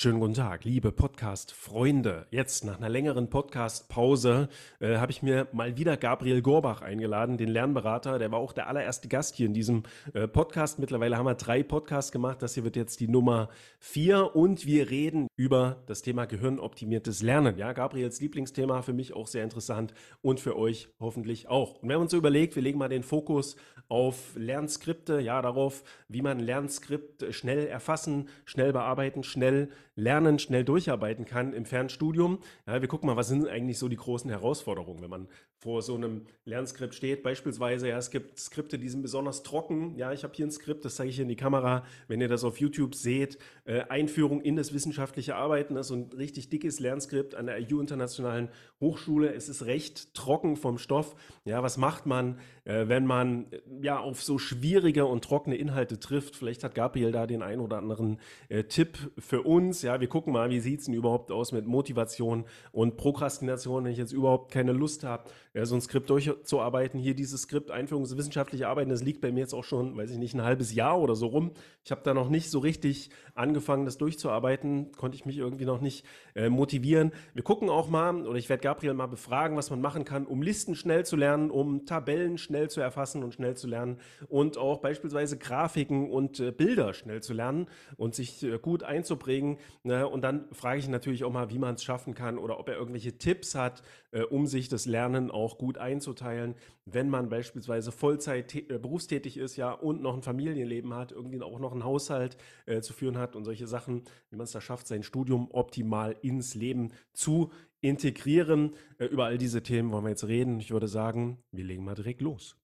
Schönen guten Tag, liebe Podcast-Freunde. Jetzt nach einer längeren Podcast-Pause äh, habe ich mir mal wieder Gabriel Gorbach eingeladen, den Lernberater. Der war auch der allererste Gast hier in diesem äh, Podcast. Mittlerweile haben wir drei Podcasts gemacht. Das hier wird jetzt die Nummer vier und wir reden über das Thema gehirnoptimiertes Lernen. Ja, Gabriels Lieblingsthema, für mich auch sehr interessant und für euch hoffentlich auch. Und wir haben uns so überlegt, wir legen mal den Fokus auf Lernskripte, ja, darauf, wie man Lernskript schnell erfassen, schnell bearbeiten, schnell lernen, schnell durcharbeiten kann im Fernstudium. Ja, wir gucken mal, was sind eigentlich so die großen Herausforderungen, wenn man vor so einem Lernskript steht. Beispielsweise, ja, es gibt Skripte, die sind besonders trocken. Ja, ich habe hier ein Skript, das zeige ich in die Kamera. Wenn ihr das auf YouTube seht, äh, Einführung in das wissenschaftliche Arbeiten, das ist ein richtig dickes Lernskript an der IU Internationalen Hochschule. Es ist recht trocken vom Stoff. Ja, was macht man, äh, wenn man äh, ja auf so schwierige und trockene Inhalte trifft? Vielleicht hat Gabriel da den ein oder anderen äh, Tipp für uns. Ja, wir gucken mal, wie sieht es denn überhaupt aus mit Motivation und Prokrastination, wenn ich jetzt überhaupt keine Lust habe, ja, so ein Skript durchzuarbeiten. Hier dieses Skript Einführungswissenschaftliche Arbeiten, das liegt bei mir jetzt auch schon, weiß ich nicht, ein halbes Jahr oder so rum. Ich habe da noch nicht so richtig angefangen, das durchzuarbeiten, konnte ich mich irgendwie noch nicht äh, motivieren. Wir gucken auch mal, oder ich werde Gabriel mal befragen, was man machen kann, um Listen schnell zu lernen, um Tabellen schnell zu erfassen und schnell zu lernen und auch beispielsweise Grafiken und äh, Bilder schnell zu lernen und sich äh, gut einzuprägen. Ne? Und dann frage ich natürlich auch mal, wie man es schaffen kann oder ob er irgendwelche Tipps hat, äh, um sich das Lernen auch gut einzuteilen, wenn man beispielsweise Vollzeit äh, berufstätig ist, ja, und noch ein Familienleben hat, irgendwie auch noch einen Haushalt äh, zu führen hat und solche Sachen, wie man es da schafft, sein Studium optimal ins Leben zu integrieren. Äh, über all diese Themen wollen wir jetzt reden. Ich würde sagen, wir legen mal direkt los.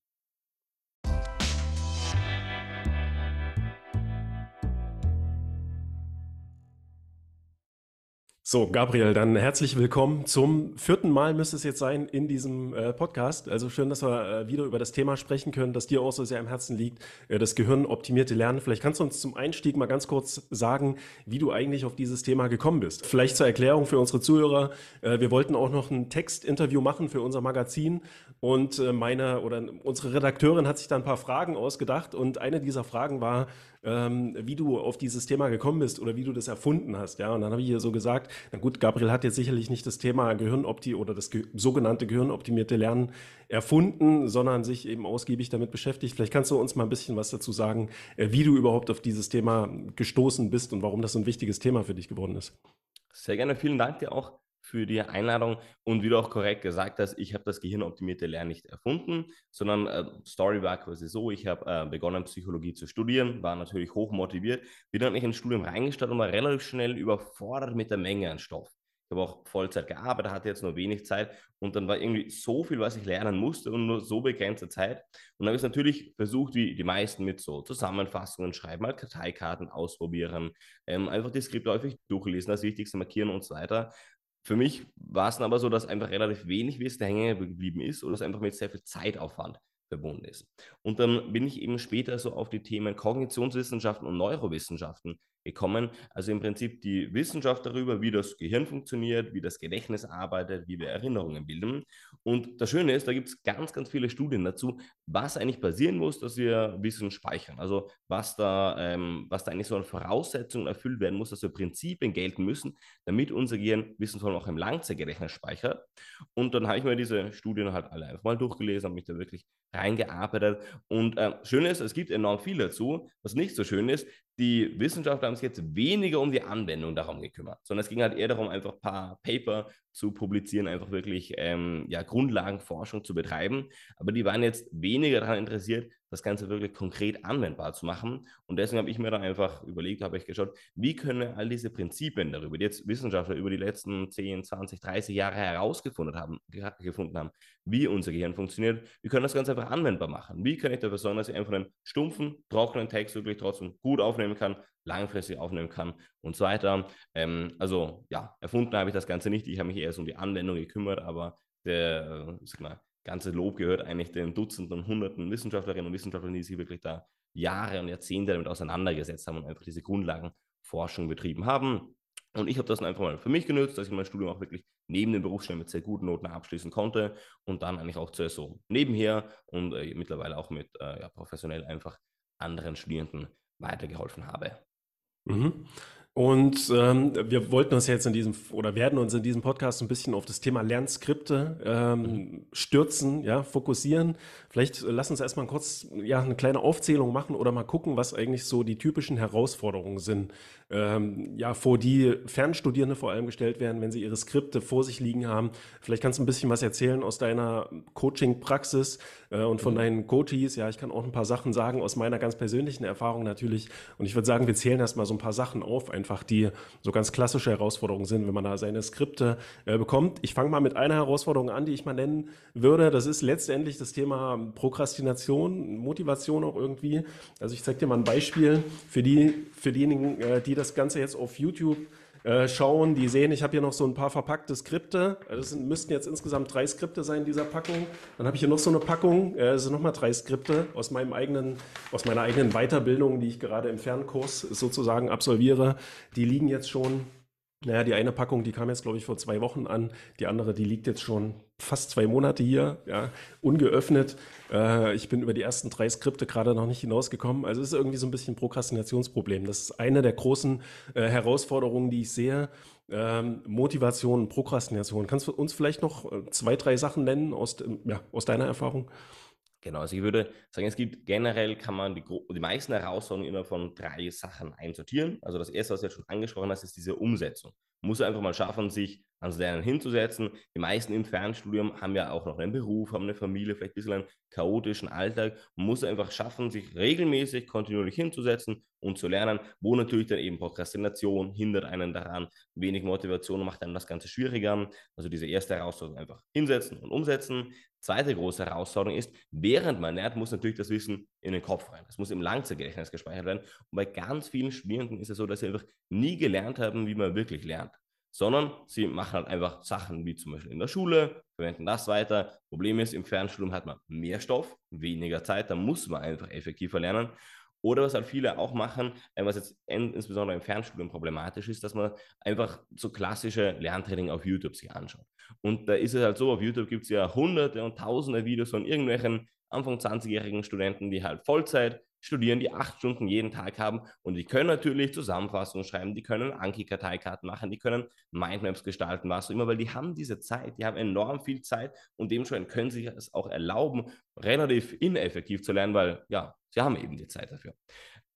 So, Gabriel, dann herzlich willkommen zum vierten Mal müsste es jetzt sein in diesem äh, Podcast. Also schön, dass wir äh, wieder über das Thema sprechen können, das dir auch so sehr am Herzen liegt, äh, das gehirnoptimierte Lernen. Vielleicht kannst du uns zum Einstieg mal ganz kurz sagen, wie du eigentlich auf dieses Thema gekommen bist. Vielleicht zur Erklärung für unsere Zuhörer. Äh, wir wollten auch noch ein Textinterview machen für unser Magazin und äh, meine oder unsere Redakteurin hat sich da ein paar Fragen ausgedacht und eine dieser Fragen war, ähm, wie du auf dieses Thema gekommen bist oder wie du das erfunden hast. Ja, und dann habe ich hier so gesagt, na gut, Gabriel hat jetzt sicherlich nicht das Thema Gehirnopti oder das ge sogenannte gehirnoptimierte Lernen erfunden, sondern sich eben ausgiebig damit beschäftigt. Vielleicht kannst du uns mal ein bisschen was dazu sagen, äh, wie du überhaupt auf dieses Thema gestoßen bist und warum das so ein wichtiges Thema für dich geworden ist. Sehr gerne, vielen Dank dir auch für die Einladung und wie du auch korrekt gesagt hast, ich habe das gehirnoptimierte Lernen nicht erfunden, sondern äh, Story war quasi so, ich habe äh, begonnen Psychologie zu studieren, war natürlich hoch motiviert, bin dann nicht ins Studium reingestartet und war relativ schnell überfordert mit der Menge an Stoff. Ich habe auch Vollzeit gearbeitet, hatte jetzt nur wenig Zeit und dann war irgendwie so viel, was ich lernen musste und nur so begrenzte Zeit. Und dann habe ich es natürlich versucht, wie die meisten mit so Zusammenfassungen schreiben, mal Karteikarten ausprobieren, ähm, einfach die Skripte häufig durchlesen, das Wichtigste markieren und so weiter. Für mich war es dann aber so, dass einfach relativ wenig Wissen hängen geblieben ist oder es einfach mit sehr viel Zeitaufwand verbunden ist. Und dann bin ich eben später so auf die Themen Kognitionswissenschaften und Neurowissenschaften gekommen. Also im Prinzip die Wissenschaft darüber, wie das Gehirn funktioniert, wie das Gedächtnis arbeitet, wie wir Erinnerungen bilden. Und das Schöne ist, da gibt es ganz, ganz viele Studien dazu, was eigentlich passieren muss, dass wir Wissen speichern. Also was da, ähm, was da eigentlich so an Voraussetzungen erfüllt werden muss, dass wir Prinzipien gelten müssen, damit unser Gehirn Wissen vor allem auch im Langzeitgedächtnis speichert. Und dann habe ich mir diese Studien halt alle einfach mal durchgelesen, habe mich da wirklich reingearbeitet. Und äh, schön ist, es gibt enorm viel dazu. Was nicht so schön ist, die Wissenschaftler haben sich jetzt weniger um die Anwendung darum gekümmert, sondern es ging halt eher darum, einfach ein paar Paper zu publizieren, einfach wirklich ähm, ja, Grundlagenforschung zu betreiben. Aber die waren jetzt weniger daran interessiert, das Ganze wirklich konkret anwendbar zu machen. Und deswegen habe ich mir dann einfach überlegt, habe ich geschaut, wie können all diese Prinzipien darüber, die jetzt Wissenschaftler über die letzten 10, 20, 30 Jahre herausgefunden haben, gefunden haben, wie unser Gehirn funktioniert, wie können das Ganze einfach anwendbar machen? Wie kann ich dafür sorgen, dass ich einfach einen stumpfen, trockenen Text wirklich trotzdem gut aufnehmen kann, langfristig aufnehmen kann und so weiter. Ähm, also ja, erfunden habe ich das Ganze nicht. Ich habe mich eher so um die Anwendung gekümmert, aber der, äh, mal, ganze Lob gehört eigentlich den Dutzenden und Hunderten Wissenschaftlerinnen und Wissenschaftlern, die sich wirklich da Jahre und Jahrzehnte damit auseinandergesetzt haben und einfach diese Grundlagenforschung betrieben haben. Und ich habe das dann einfach mal für mich genutzt, dass ich mein Studium auch wirklich neben den Berufsstellen mit sehr guten Noten abschließen konnte und dann eigentlich auch zuerst so nebenher und äh, mittlerweile auch mit äh, ja, professionell einfach anderen Studierenden weitergeholfen habe. Mhm. Und ähm, wir wollten uns jetzt in diesem oder werden uns in diesem Podcast ein bisschen auf das Thema Lernskripte ähm, mhm. stürzen, ja, fokussieren. Vielleicht lass uns erstmal kurz ja, eine kleine Aufzählung machen oder mal gucken, was eigentlich so die typischen Herausforderungen sind, ähm, ja, vor die Fernstudierende vor allem gestellt werden, wenn sie ihre Skripte vor sich liegen haben. Vielleicht kannst du ein bisschen was erzählen aus deiner Coaching-Praxis äh, und von mhm. deinen Coaches. Ja, ich kann auch ein paar Sachen sagen aus meiner ganz persönlichen Erfahrung natürlich. Und ich würde sagen, wir zählen erstmal so ein paar Sachen auf, einfach die so ganz klassische Herausforderungen sind, wenn man da seine Skripte äh, bekommt. Ich fange mal mit einer Herausforderung an, die ich mal nennen würde. Das ist letztendlich das Thema Prokrastination, Motivation auch irgendwie. Also ich zeige dir mal ein Beispiel für die, für diejenigen, äh, die das Ganze jetzt auf YouTube äh, schauen, die sehen, ich habe hier noch so ein paar verpackte Skripte. Das sind, müssten jetzt insgesamt drei Skripte sein in dieser Packung. Dann habe ich hier noch so eine Packung, äh, das sind nochmal drei Skripte aus meinem eigenen, aus meiner eigenen Weiterbildung, die ich gerade im Fernkurs sozusagen absolviere. Die liegen jetzt schon naja, die eine Packung, die kam jetzt, glaube ich, vor zwei Wochen an. Die andere, die liegt jetzt schon fast zwei Monate hier, ja, ungeöffnet. Äh, ich bin über die ersten drei Skripte gerade noch nicht hinausgekommen. Also es ist irgendwie so ein bisschen ein Prokrastinationsproblem. Das ist eine der großen äh, Herausforderungen, die ich sehe. Ähm, Motivation, Prokrastination. Kannst du uns vielleicht noch äh, zwei, drei Sachen nennen aus, ja, aus deiner Erfahrung? Genau, also ich würde sagen, es gibt generell, kann man die, die meisten Herausforderungen immer von drei Sachen einsortieren. Also das erste, was du jetzt schon angesprochen hast, ist diese Umsetzung. Muss einfach mal schaffen, sich ans Lernen hinzusetzen. Die meisten im Fernstudium haben ja auch noch einen Beruf, haben eine Familie, vielleicht ein bisschen einen chaotischen Alltag. Man muss einfach schaffen, sich regelmäßig, kontinuierlich hinzusetzen und zu lernen, wo natürlich dann eben Prokrastination hindert einen daran, wenig Motivation macht einem das Ganze schwieriger. Also diese erste Herausforderung einfach hinsetzen und umsetzen. Zweite große Herausforderung ist, während man lernt, muss natürlich das Wissen in den Kopf rein. Das muss im Langzeitgedächtnis gespeichert werden. Und bei ganz vielen Studierenden ist es so, dass sie einfach nie gelernt haben, wie man wirklich lernt sondern sie machen halt einfach Sachen wie zum Beispiel in der Schule, verwenden das weiter. Problem ist, im Fernstudium hat man mehr Stoff, weniger Zeit, da muss man einfach effektiver lernen. Oder was halt viele auch machen, äh, was jetzt insbesondere im Fernstudium problematisch ist, dass man einfach so klassische Lerntraining auf YouTube sich anschaut. Und da ist es halt so, auf YouTube gibt es ja hunderte und tausende Videos von irgendwelchen Anfang 20-jährigen Studenten, die halt Vollzeit studieren, die acht Stunden jeden Tag haben und die können natürlich Zusammenfassungen schreiben, die können Anki-Karteikarten machen, die können Mindmaps gestalten, was auch immer, weil die haben diese Zeit, die haben enorm viel Zeit und dementsprechend können sie es auch erlauben, relativ ineffektiv zu lernen, weil ja, sie haben eben die Zeit dafür.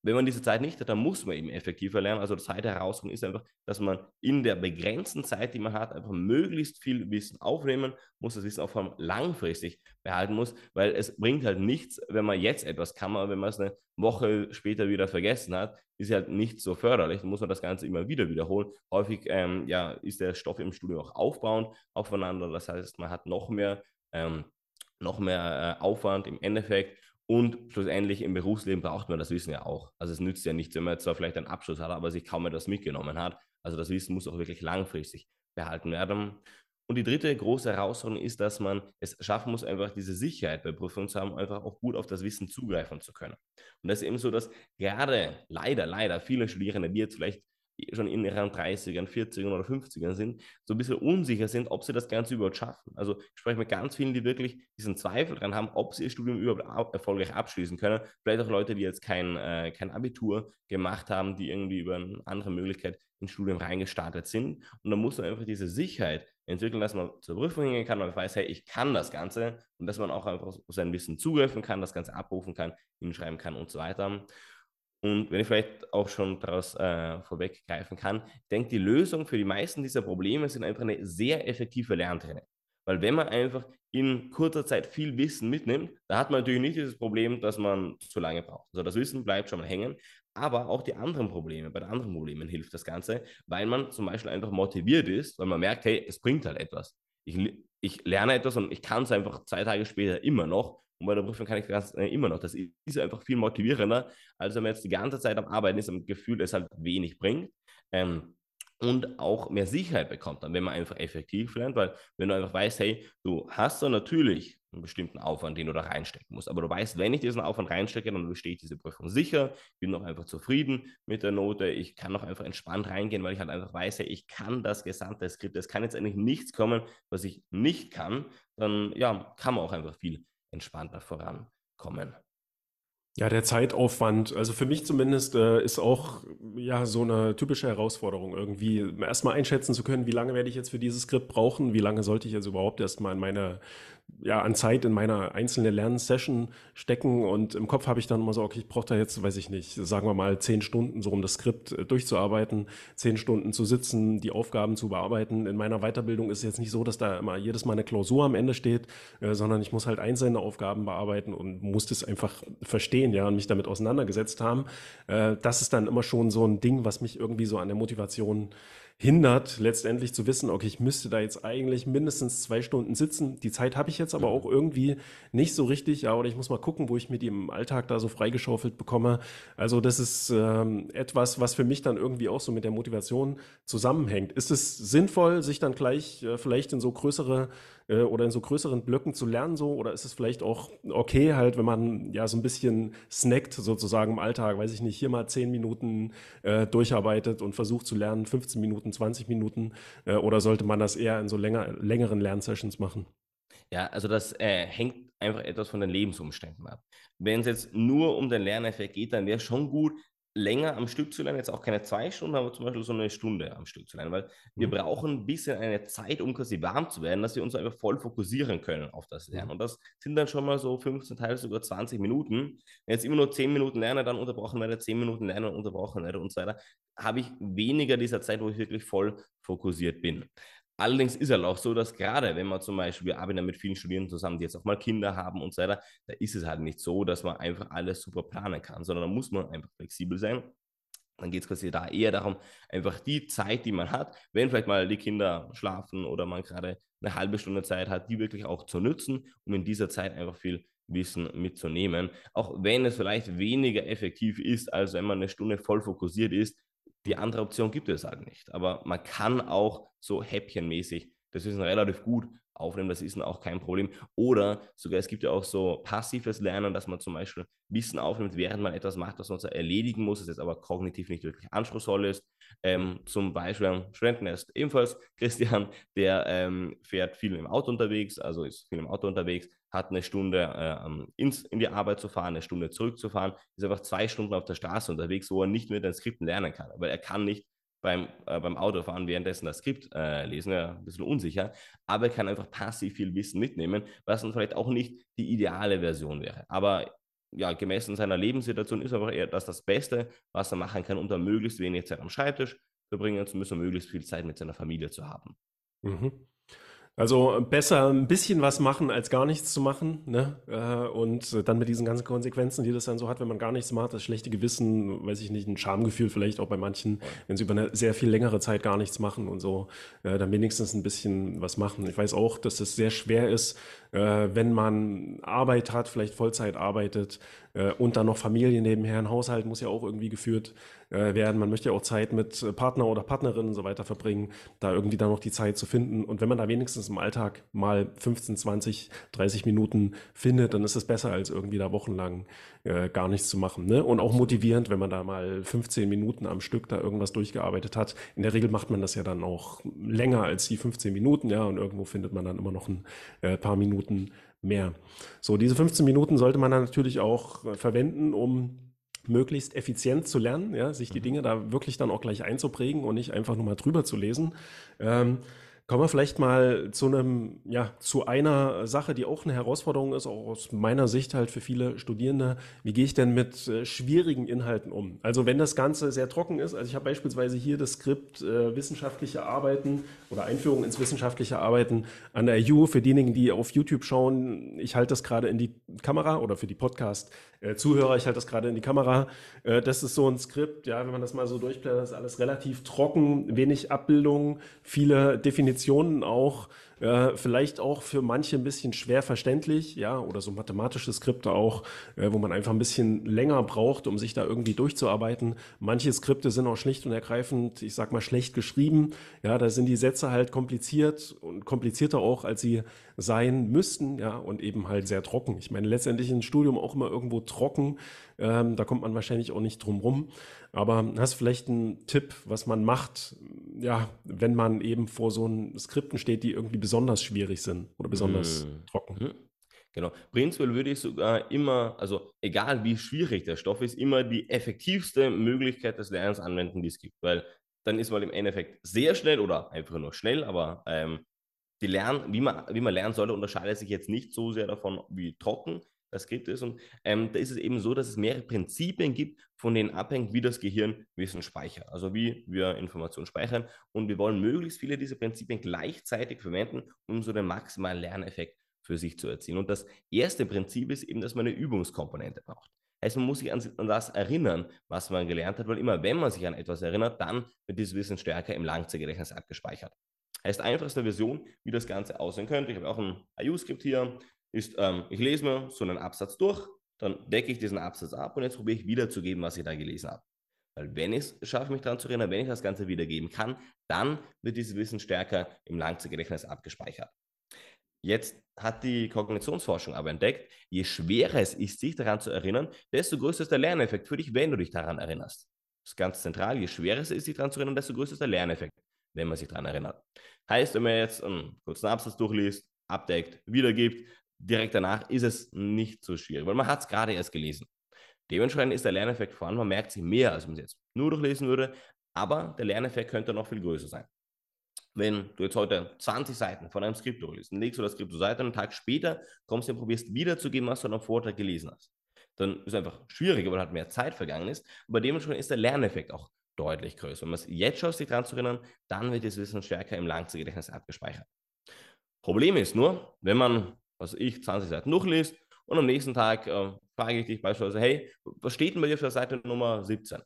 Wenn man diese Zeit nicht hat, dann muss man eben effektiver lernen. Also Zeit herausfinden ist einfach, dass man in der begrenzten Zeit, die man hat, einfach möglichst viel Wissen aufnehmen muss, das Wissen auch vor allem langfristig behalten muss, weil es bringt halt nichts, wenn man jetzt etwas kann, aber wenn man es eine Woche später wieder vergessen hat, ist halt nicht so förderlich. Dann muss man das Ganze immer wieder wiederholen. Häufig ähm, ja, ist der Stoff im Studium auch aufbauend aufeinander. Das heißt, man hat noch mehr, ähm, noch mehr äh, Aufwand im Endeffekt und schlussendlich im Berufsleben braucht man das Wissen ja auch. Also es nützt ja nichts, wenn man zwar vielleicht einen Abschluss hat, aber sich kaum etwas mitgenommen hat. Also das Wissen muss auch wirklich langfristig behalten werden. Und die dritte große Herausforderung ist, dass man es schaffen muss, einfach diese Sicherheit bei Prüfungen zu haben, einfach auch gut auf das Wissen zugreifen zu können. Und das ist eben so, dass gerade leider, leider viele Studierende, die jetzt vielleicht schon in ihren 30ern, 40ern oder 50ern sind, so ein bisschen unsicher sind, ob sie das Ganze überhaupt schaffen. Also ich spreche mit ganz vielen, die wirklich diesen Zweifel dran haben, ob sie ihr Studium überhaupt erfolgreich abschließen können. Vielleicht auch Leute, die jetzt kein, äh, kein Abitur gemacht haben, die irgendwie über eine andere Möglichkeit ins Studium reingestartet sind. Und dann muss man einfach diese Sicherheit entwickeln, dass man zur Prüfung hingehen kann und weiß, hey, ich kann das Ganze und dass man auch einfach sein Wissen zugreifen kann, das Ganze abrufen kann, hinschreiben kann und so weiter. Und wenn ich vielleicht auch schon daraus äh, vorweggreifen kann, ich denke, die Lösung für die meisten dieser Probleme sind einfach eine sehr effektive Lerntraining. Weil wenn man einfach in kurzer Zeit viel Wissen mitnimmt, da hat man natürlich nicht dieses Problem, dass man zu lange braucht. Also das Wissen bleibt schon mal hängen, aber auch die anderen Probleme, bei den anderen Problemen hilft das Ganze, weil man zum Beispiel einfach motiviert ist, weil man merkt, hey, es bringt halt etwas. Ich, ich lerne etwas und ich kann es einfach zwei Tage später immer noch und bei der Prüfung kann ich das äh, immer noch. Das ist einfach viel motivierender, als wenn man jetzt die ganze Zeit am Arbeiten ist das Gefühl, es halt wenig bringt. Ähm, und auch mehr Sicherheit bekommt dann, wenn man einfach effektiv lernt, weil wenn du einfach weißt, hey, du hast da natürlich einen bestimmten Aufwand, den du da reinstecken musst, aber du weißt, wenn ich diesen Aufwand reinstecke, dann bestehe ich diese Prüfung sicher, bin noch einfach zufrieden mit der Note, ich kann noch einfach entspannt reingehen, weil ich halt einfach weiß, hey, ich kann das gesamte Skript, es kann jetzt eigentlich nichts kommen, was ich nicht kann, dann ja, kann man auch einfach viel entspannter vorankommen. Ja, der Zeitaufwand, also für mich zumindest, äh, ist auch ja so eine typische Herausforderung, irgendwie erstmal einschätzen zu können, wie lange werde ich jetzt für dieses Skript brauchen, wie lange sollte ich jetzt überhaupt erstmal in meine ja, an Zeit in meiner einzelnen Lernsession stecken und im Kopf habe ich dann immer so, okay, ich brauche da jetzt, weiß ich nicht, sagen wir mal zehn Stunden, so um das Skript äh, durchzuarbeiten, zehn Stunden zu sitzen, die Aufgaben zu bearbeiten. In meiner Weiterbildung ist es jetzt nicht so, dass da immer jedes Mal eine Klausur am Ende steht, äh, sondern ich muss halt einzelne Aufgaben bearbeiten und muss das einfach verstehen, ja, und mich damit auseinandergesetzt haben. Äh, das ist dann immer schon so ein Ding, was mich irgendwie so an der Motivation hindert, letztendlich zu wissen, okay, ich müsste da jetzt eigentlich mindestens zwei Stunden sitzen. Die Zeit habe ich jetzt aber auch irgendwie nicht so richtig, ja, oder ich muss mal gucken, wo ich mir die im Alltag da so freigeschaufelt bekomme. Also das ist ähm, etwas, was für mich dann irgendwie auch so mit der Motivation zusammenhängt. Ist es sinnvoll, sich dann gleich äh, vielleicht in so größere äh, oder in so größeren Blöcken zu lernen so? Oder ist es vielleicht auch okay halt, wenn man ja so ein bisschen snackt sozusagen im Alltag, weiß ich nicht, hier mal zehn Minuten äh, durcharbeitet und versucht zu lernen, 15 Minuten, 20 Minuten? Äh, oder sollte man das eher in so länger, längeren Lernsessions machen? Ja, also das äh, hängt einfach etwas von den Lebensumständen ab. Wenn es jetzt nur um den Lerneffekt geht, dann wäre schon gut, länger am Stück zu lernen, jetzt auch keine zwei Stunden, aber zum Beispiel so eine Stunde am Stück zu lernen, weil wir mhm. brauchen ein bisschen eine Zeit, um quasi warm zu werden, dass wir uns einfach voll fokussieren können auf das Lernen. Und das sind dann schon mal so 15, teils sogar 20 Minuten. Wenn jetzt immer nur 10 Minuten lerne, dann unterbrochen werde, 10 Minuten lernen, unterbrochen werde und so weiter, habe ich weniger dieser Zeit, wo ich wirklich voll fokussiert bin. Allerdings ist es halt auch so, dass gerade wenn man zum Beispiel, wir arbeiten mit vielen Studierenden zusammen, die jetzt auch mal Kinder haben und so weiter, da ist es halt nicht so, dass man einfach alles super planen kann, sondern da muss man einfach flexibel sein. Dann geht es quasi da eher darum, einfach die Zeit, die man hat, wenn vielleicht mal die Kinder schlafen oder man gerade eine halbe Stunde Zeit hat, die wirklich auch zu nutzen, um in dieser Zeit einfach viel Wissen mitzunehmen. Auch wenn es vielleicht weniger effektiv ist, als wenn man eine Stunde voll fokussiert ist, die andere Option gibt es halt nicht. Aber man kann auch so häppchenmäßig das Wissen relativ gut aufnehmen, das ist auch kein Problem. Oder sogar, es gibt ja auch so passives Lernen, dass man zum Beispiel Wissen aufnimmt, während man etwas macht, was man so erledigen muss, das jetzt aber kognitiv nicht wirklich anspruchsvoll ist. Ähm, zum Beispiel ein Studenten ist ebenfalls Christian, der ähm, fährt viel im Auto unterwegs, also ist viel im Auto unterwegs, hat eine Stunde äh, ins, in die Arbeit zu fahren, eine Stunde zurückzufahren, ist einfach zwei Stunden auf der Straße unterwegs, wo er nicht mit den Skripten lernen kann, weil er kann nicht beim, äh, beim Autofahren währenddessen das Skript äh, lesen, ja, ein bisschen unsicher, aber er kann einfach passiv viel Wissen mitnehmen, was dann vielleicht auch nicht die ideale Version wäre. Aber ja, gemessen seiner Lebenssituation ist einfach eher das das Beste, was er machen kann, um dann möglichst wenig Zeit am Schreibtisch verbringen zu müssen, möglichst viel Zeit mit seiner Familie zu haben. Mhm. Also besser ein bisschen was machen, als gar nichts zu machen. Ne? Äh, und dann mit diesen ganzen Konsequenzen, die das dann so hat, wenn man gar nichts macht, das schlechte Gewissen, weiß ich nicht, ein Schamgefühl vielleicht auch bei manchen, wenn sie über eine sehr viel längere Zeit gar nichts machen und so, äh, dann wenigstens ein bisschen was machen. Ich weiß auch, dass es sehr schwer ist, äh, wenn man Arbeit hat, vielleicht Vollzeit arbeitet und dann noch Familie nebenher, ein Haushalt muss ja auch irgendwie geführt äh, werden. Man möchte ja auch Zeit mit äh, Partner oder Partnerinnen und so weiter verbringen, da irgendwie dann noch die Zeit zu finden. Und wenn man da wenigstens im Alltag mal 15, 20, 30 Minuten findet, dann ist es besser, als irgendwie da wochenlang äh, gar nichts zu machen. Ne? Und auch motivierend, wenn man da mal 15 Minuten am Stück da irgendwas durchgearbeitet hat. In der Regel macht man das ja dann auch länger als die 15 Minuten, ja, und irgendwo findet man dann immer noch ein äh, paar Minuten mehr. So, diese 15 Minuten sollte man dann natürlich auch äh, verwenden, um möglichst effizient zu lernen, ja, sich die mhm. Dinge da wirklich dann auch gleich einzuprägen und nicht einfach nur mal drüber zu lesen. Ähm, Kommen wir vielleicht mal zu einem, ja, zu einer Sache, die auch eine Herausforderung ist, auch aus meiner Sicht halt für viele Studierende. Wie gehe ich denn mit äh, schwierigen Inhalten um? Also wenn das Ganze sehr trocken ist, also ich habe beispielsweise hier das Skript äh, wissenschaftliche Arbeiten oder Einführung ins wissenschaftliche Arbeiten an der EU. Für diejenigen, die auf YouTube schauen, ich halte das gerade in die Kamera oder für die Podcast-Zuhörer, ich halte das gerade in die Kamera. Äh, das ist so ein Skript, ja, wenn man das mal so durchblättert, ist alles relativ trocken, wenig Abbildungen, viele Definitionen auch äh, vielleicht auch für manche ein bisschen schwer verständlich, ja, oder so mathematische Skripte auch, äh, wo man einfach ein bisschen länger braucht, um sich da irgendwie durchzuarbeiten. Manche Skripte sind auch schlicht und ergreifend, ich sag mal, schlecht geschrieben. Ja, da sind die Sätze halt kompliziert und komplizierter auch, als sie sein müssten, ja, und eben halt sehr trocken. Ich meine, letztendlich ein Studium auch immer irgendwo trocken. Ähm, da kommt man wahrscheinlich auch nicht drum rum. Aber hast vielleicht einen Tipp, was man macht, ja, wenn man eben vor so Skripten steht, die irgendwie besonders schwierig sind oder besonders mhm. trocken? Mhm. Genau. Prinzipiell würde ich sogar immer, also egal wie schwierig der Stoff ist, immer die effektivste Möglichkeit des Lernens anwenden, die es gibt. Weil dann ist man im Endeffekt sehr schnell oder einfach nur schnell, aber ähm, die Lernen, wie man, wie man lernen sollte, unterscheidet sich jetzt nicht so sehr davon, wie trocken das Skript ist. Und ähm, da ist es eben so, dass es mehrere Prinzipien gibt, von denen abhängt, wie das Gehirn Wissen speichert. Also wie wir Informationen speichern. Und wir wollen möglichst viele dieser Prinzipien gleichzeitig verwenden, um so den maximalen Lerneffekt für sich zu erzielen. Und das erste Prinzip ist eben, dass man eine Übungskomponente braucht. Heißt, man muss sich an, an, das erinnern, was man gelernt hat, weil immer wenn man sich an etwas erinnert, dann wird dieses Wissen stärker im Langzeitgedächtnis abgespeichert. Heißt, einfachste Version, wie das Ganze aussehen könnte. Ich habe auch ein IU-Skript hier, ist, ähm, ich lese mir so einen Absatz durch, dann decke ich diesen Absatz ab und jetzt probiere ich wiederzugeben, was ich da gelesen habe. Weil wenn ich es schaffe, mich daran zu erinnern, wenn ich das Ganze wiedergeben kann, dann wird dieses Wissen stärker im Langzeitgedächtnis abgespeichert. Jetzt hat die Kognitionsforschung aber entdeckt, je schwerer es ist, sich daran zu erinnern, desto größer ist der Lerneffekt für dich, wenn du dich daran erinnerst. Das ist ganz zentral. Je schwerer es ist, sich daran zu erinnern, desto größer ist der Lerneffekt, wenn man sich daran erinnert. Heißt, wenn man jetzt einen kurzen Absatz durchliest, abdeckt, wiedergibt, direkt danach ist es nicht so schwierig, weil man hat es gerade erst gelesen. Dementsprechend ist der Lerneffekt vorhanden, man merkt sich mehr, als man es jetzt nur durchlesen würde, aber der Lerneffekt könnte noch viel größer sein wenn du jetzt heute 20 Seiten von einem Skript durchliest, legst du das Skript zur Seite und einen Tag später kommst du und probierst wiederzugeben, was du am Vortrag gelesen hast. Dann ist es einfach schwieriger, weil halt mehr Zeit vergangen ist. Aber dementsprechend ist der Lerneffekt auch deutlich größer. Wenn man es jetzt schafft, sich daran zu erinnern, dann wird das Wissen stärker im Langzeitgedächtnis abgespeichert. Problem ist nur, wenn man, was ich, 20 Seiten durchliest und am nächsten Tag äh, frage ich dich beispielsweise, hey, was steht denn bei dir für Seite Nummer 17?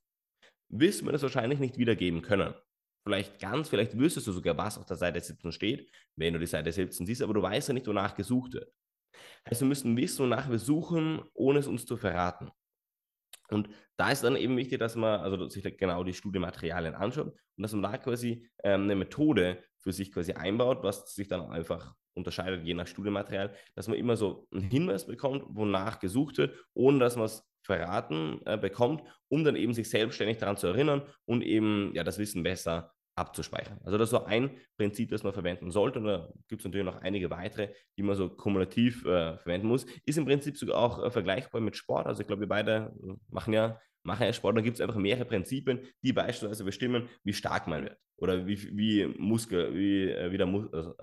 Wirst du mir das wahrscheinlich nicht wiedergeben können vielleicht ganz, vielleicht wüsstest du sogar, was auf der Seite 17 steht, wenn du die Seite 17 siehst, aber du weißt ja nicht, wonach gesucht wird. Heißt, wir müssen wissen, wonach wir suchen, ohne es uns zu verraten. Und da ist dann eben wichtig, dass man also sich genau die Studienmaterialien anschaut und dass man da quasi ähm, eine Methode für sich quasi einbaut, was sich dann einfach unterscheidet je nach Studienmaterial, dass man immer so einen Hinweis bekommt, wonach gesucht wird, ohne dass man es verraten äh, bekommt, um dann eben sich selbstständig daran zu erinnern und eben ja das Wissen besser abzuspeichern. Also das ist so ein Prinzip, das man verwenden sollte. Und da gibt es natürlich noch einige weitere, die man so kumulativ äh, verwenden muss. Ist im Prinzip sogar auch äh, vergleichbar mit Sport. Also ich glaube, wir beide äh, machen ja mache ja Sport, dann gibt es einfach mehrere Prinzipien, die beispielsweise bestimmen, wie stark man wird oder wie, wie Muskel, wie, äh, wie, der Mus also,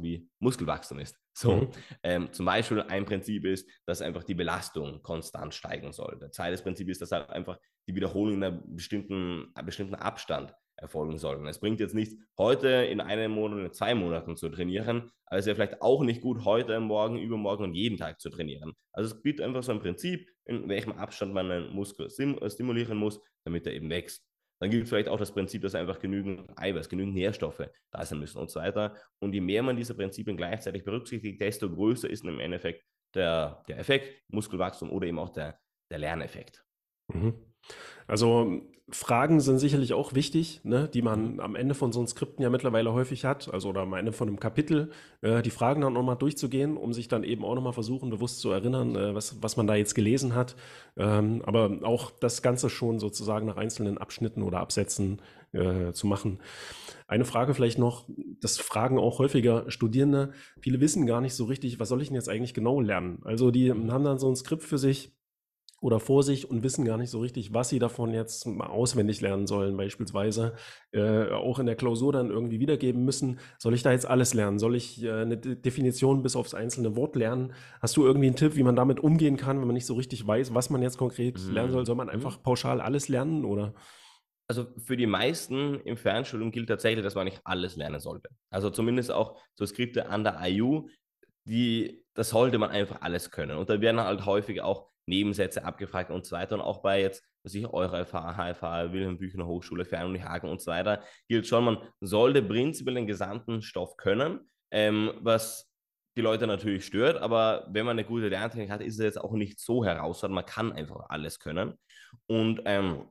wie Muskelwachstum ist. So, mhm. ähm, zum Beispiel ein Prinzip ist, dass einfach die Belastung konstant steigen soll. Das zweite Prinzip ist, dass halt einfach die Wiederholung in einem bestimmten, einem bestimmten Abstand erfolgen sollten. Es bringt jetzt nichts, heute in einem Monat oder in zwei Monaten zu trainieren, aber es wäre vielleicht auch nicht gut, heute, morgen, übermorgen und jeden Tag zu trainieren. Also es gibt einfach so ein Prinzip, in welchem Abstand man einen Muskel äh, stimulieren muss, damit er eben wächst. Dann gibt es vielleicht auch das Prinzip, dass einfach genügend Eiweiß, genügend Nährstoffe da sein müssen und so weiter. Und je mehr man diese Prinzipien gleichzeitig berücksichtigt, desto größer ist im Endeffekt der, der Effekt, Muskelwachstum oder eben auch der, der Lerneffekt. Mhm. Also Fragen sind sicherlich auch wichtig, ne, die man am Ende von so einem Skripten ja mittlerweile häufig hat, also oder am Ende von einem Kapitel, äh, die Fragen dann nochmal durchzugehen, um sich dann eben auch nochmal versuchen, bewusst zu erinnern, äh, was, was man da jetzt gelesen hat. Ähm, aber auch das Ganze schon sozusagen nach einzelnen Abschnitten oder Absätzen äh, zu machen. Eine Frage vielleicht noch, das fragen auch häufiger Studierende. Viele wissen gar nicht so richtig, was soll ich denn jetzt eigentlich genau lernen? Also die haben dann so ein Skript für sich, oder vor sich und wissen gar nicht so richtig, was sie davon jetzt auswendig lernen sollen, beispielsweise äh, auch in der Klausur dann irgendwie wiedergeben müssen. Soll ich da jetzt alles lernen? Soll ich äh, eine De Definition bis aufs einzelne Wort lernen? Hast du irgendwie einen Tipp, wie man damit umgehen kann, wenn man nicht so richtig weiß, was man jetzt konkret mhm. lernen soll? Soll man mhm. einfach pauschal alles lernen oder? Also für die meisten im Fernstudium gilt tatsächlich, dass man nicht alles lernen sollte. Also zumindest auch so Skripte an der IU, die, das sollte man einfach alles können. Und da werden halt häufig auch Nebensätze abgefragt und so weiter. Und auch bei jetzt, was ich, eure FH, HFH, Wilhelm Büchner Hochschule, Fernuni Hagen und so weiter, gilt schon, man sollte prinzipiell den gesamten Stoff können, ähm, was die Leute natürlich stört, aber wenn man eine gute Lerntechnik hat, ist es jetzt auch nicht so herausfordernd. Man kann einfach alles können. Und ähm,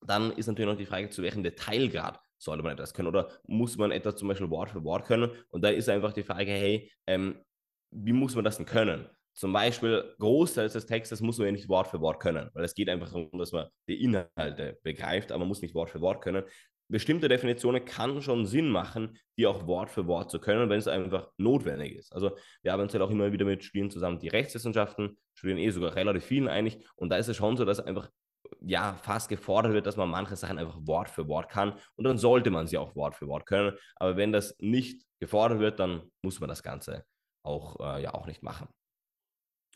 dann ist natürlich noch die Frage, zu welchem Detailgrad sollte man etwas können oder muss man etwas zum Beispiel Wort für Wort können? Und da ist einfach die Frage, hey, ähm, wie muss man das denn können? Zum Beispiel Großteil des Textes muss man ja nicht Wort für Wort können, weil es geht einfach darum, dass man die Inhalte begreift, aber man muss nicht Wort für Wort können. bestimmte Definitionen kann schon Sinn machen, die auch Wort für Wort zu können, wenn es einfach notwendig ist. Also wir arbeiten halt auch immer wieder mit Studien zusammen, die Rechtswissenschaften studieren eh sogar relativ vielen eigentlich und da ist es schon so, dass einfach ja fast gefordert wird, dass man manche Sachen einfach Wort für Wort kann und dann sollte man sie auch Wort für Wort können. Aber wenn das nicht gefordert wird, dann muss man das Ganze auch äh, ja auch nicht machen.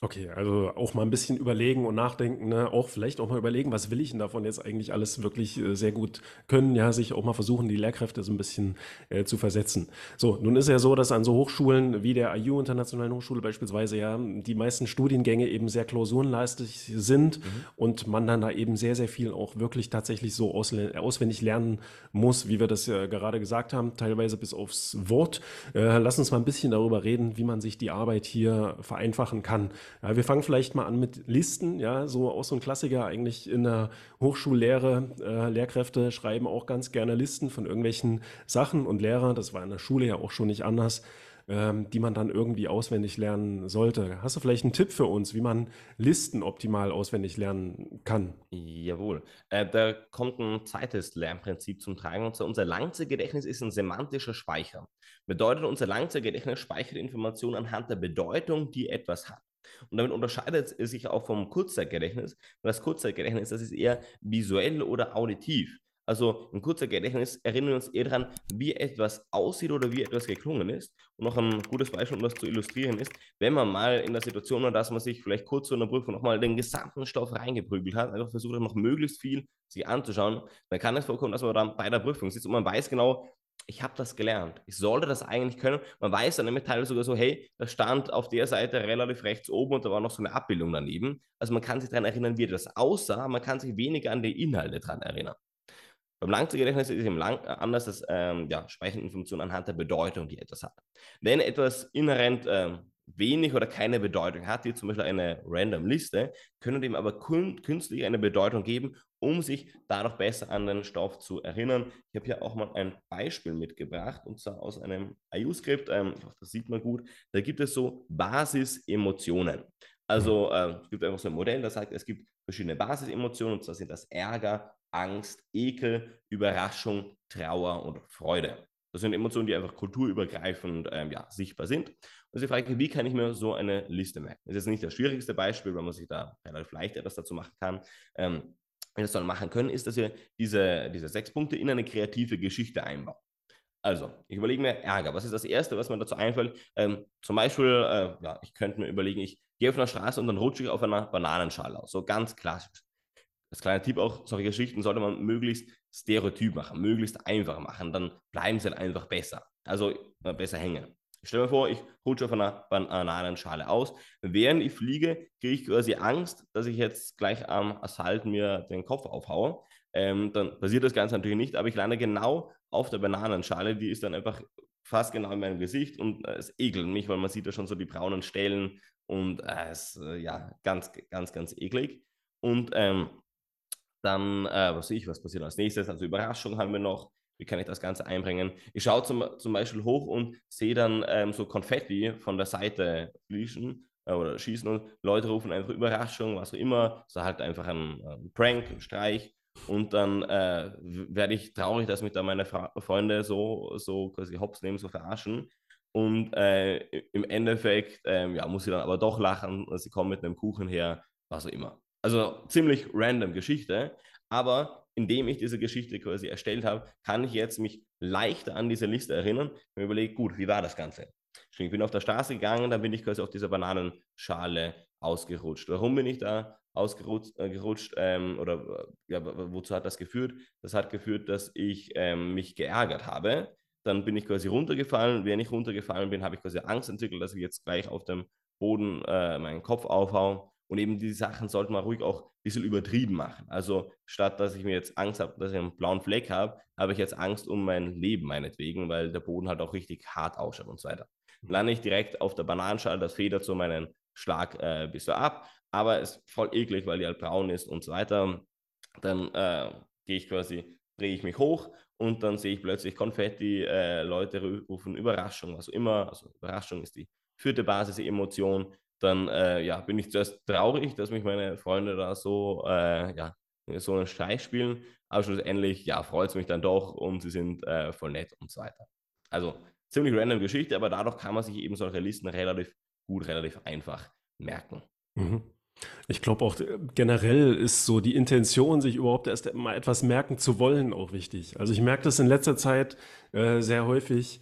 Okay, also auch mal ein bisschen überlegen und nachdenken, ne? Auch vielleicht auch mal überlegen, was will ich denn davon jetzt eigentlich alles wirklich äh, sehr gut können, ja, sich auch mal versuchen, die Lehrkräfte so ein bisschen äh, zu versetzen. So, nun ist ja so, dass an so Hochschulen wie der IU Internationalen Hochschule beispielsweise ja die meisten Studiengänge eben sehr klausurenleistig sind mhm. und man dann da eben sehr, sehr viel auch wirklich tatsächlich so auswendig lernen muss, wie wir das ja gerade gesagt haben, teilweise bis aufs Wort. Äh, lass uns mal ein bisschen darüber reden, wie man sich die Arbeit hier vereinfachen kann. Ja, wir fangen vielleicht mal an mit Listen, ja, so auch so ein Klassiker eigentlich in der Hochschullehre. Äh, Lehrkräfte schreiben auch ganz gerne Listen von irgendwelchen Sachen und Lehrer, das war in der Schule ja auch schon nicht anders, ähm, die man dann irgendwie auswendig lernen sollte. Hast du vielleicht einen Tipp für uns, wie man Listen optimal auswendig lernen kann? Jawohl. Äh, da kommt ein zweites Lernprinzip zum Tragen. Und zwar unser Langzeitgedächtnis ist ein semantischer Speicher. Bedeutet, unser Langzeitgedächtnis speichert Informationen anhand der Bedeutung, die etwas hat. Und damit unterscheidet es sich auch vom Kurzzeitgedächtnis. Und das Kurzzeitgedächtnis, das ist eher visuell oder auditiv. Also im Kurzzeitgedächtnis erinnern wir uns eher daran, wie etwas aussieht oder wie etwas geklungen ist. Und noch ein gutes Beispiel, um das zu illustrieren, ist, wenn man mal in der Situation war, dass man sich vielleicht kurz vor einer Prüfung nochmal den gesamten Stoff reingeprügelt hat, einfach versucht hat, noch möglichst viel sich anzuschauen, dann kann es vorkommen, dass man dann bei der Prüfung sitzt und man weiß genau, ich habe das gelernt. Ich sollte das eigentlich können. Man weiß dann nämlich teilweise sogar so, hey, da stand auf der Seite relativ rechts oben und da war noch so eine Abbildung daneben. Also man kann sich daran erinnern, wie das aussah, man kann sich weniger an die Inhalte daran erinnern. Beim Langzeitgedächtnis ist es eben lang, anders, dass ähm, ja, Speicherinformationen anhand der Bedeutung, die etwas hat. Wenn etwas inhärent ähm, wenig oder keine Bedeutung hat, wie zum Beispiel eine random Liste, können dem aber künstlich eine Bedeutung geben, um sich dadurch besser an den Stoff zu erinnern. Ich habe hier auch mal ein Beispiel mitgebracht, und zwar aus einem IU-Skript, ähm, ich hoffe, das sieht man gut, da gibt es so Basisemotionen. Also äh, es gibt einfach so ein Modell, das sagt, es gibt verschiedene Basisemotionen, und zwar sind das Ärger, Angst, Ekel, Überraschung, Trauer und Freude. Das sind Emotionen, die einfach kulturübergreifend ähm, ja, sichtbar sind. Also die Frage, wie kann ich mir so eine Liste merken? Das ist jetzt nicht das schwierigste Beispiel, weil man sich da relativ leicht etwas dazu machen kann. Ähm, das dann machen können, ist, dass wir diese, diese sechs Punkte in eine kreative Geschichte einbauen. Also, ich überlege mir Ärger. Was ist das Erste, was mir dazu einfällt? Ähm, zum Beispiel, äh, ja, ich könnte mir überlegen, ich gehe auf einer Straße und dann rutsche ich auf einer Bananenschale aus. So ganz klassisch. Das kleine Tipp auch, solche Geschichten sollte man möglichst stereotyp machen, möglichst einfach machen, dann bleiben sie halt einfach besser. Also äh, besser hängen. Ich stelle mir vor, ich rutsche auf einer Bananenschale aus. Während ich fliege, kriege ich quasi Angst, dass ich jetzt gleich am Asphalt mir den Kopf aufhaue. Ähm, dann passiert das Ganze natürlich nicht, aber ich lande genau auf der Bananenschale. Die ist dann einfach fast genau in meinem Gesicht und äh, es ekelt mich, weil man sieht ja schon so die braunen Stellen und äh, es ist äh, ja ganz, ganz, ganz eklig. Und ähm, dann, äh, was sehe ich, was passiert als nächstes? Also Überraschung haben wir noch wie kann ich das Ganze einbringen? Ich schaue zum, zum Beispiel hoch und sehe dann ähm, so Konfetti von der Seite fließen äh, oder schießen und Leute rufen einfach Überraschung, was auch immer. So halt einfach ein, ein Prank, ein Streich. Und dann äh, werde ich traurig, dass mich da meine Fra Freunde so, so quasi hops nehmen, so verarschen. Und äh, im Endeffekt ähm, ja, muss sie dann aber doch lachen, sie kommen mit einem Kuchen her, was auch immer. Also ziemlich random Geschichte, aber indem ich diese Geschichte quasi erstellt habe, kann ich jetzt mich leichter an diese Liste erinnern und mir überlege, gut, wie war das Ganze? Ich bin auf der Straße gegangen, dann bin ich quasi auf dieser Bananenschale ausgerutscht. Warum bin ich da ausgerutscht äh, gerutscht, ähm, oder ja, wozu hat das geführt? Das hat geführt, dass ich ähm, mich geärgert habe. Dann bin ich quasi runtergefallen. Während ich runtergefallen bin, habe ich quasi Angst entwickelt, dass ich jetzt gleich auf dem Boden äh, meinen Kopf aufhaue. Und eben diese Sachen sollte man ruhig auch ein bisschen übertrieben machen. Also statt dass ich mir jetzt Angst habe, dass ich einen blauen Fleck habe, habe ich jetzt Angst um mein Leben meinetwegen, weil der Boden halt auch richtig hart ausschaut und so weiter. Mhm. Lande ich direkt auf der Bananenschale, das federt so meinen Schlag äh, bis so ab, aber es ist voll eklig, weil die halt braun ist und so weiter. Dann äh, gehe ich quasi, drehe ich mich hoch und dann sehe ich plötzlich Konfetti, äh, Leute rufen Überraschung, was auch immer. Also Überraschung ist die vierte Basis-Emotion dann äh, ja, bin ich zuerst traurig, dass mich meine Freunde da so äh, ja, so einen Streich spielen, aber schlussendlich, ja, freut es mich dann doch und sie sind äh, voll nett und so weiter. Also ziemlich random Geschichte, aber dadurch kann man sich eben solche Listen relativ gut, relativ einfach merken. Mhm. Ich glaube auch äh, generell ist so die Intention, sich überhaupt erst mal etwas merken zu wollen, auch wichtig. Also ich merke das in letzter Zeit äh, sehr häufig,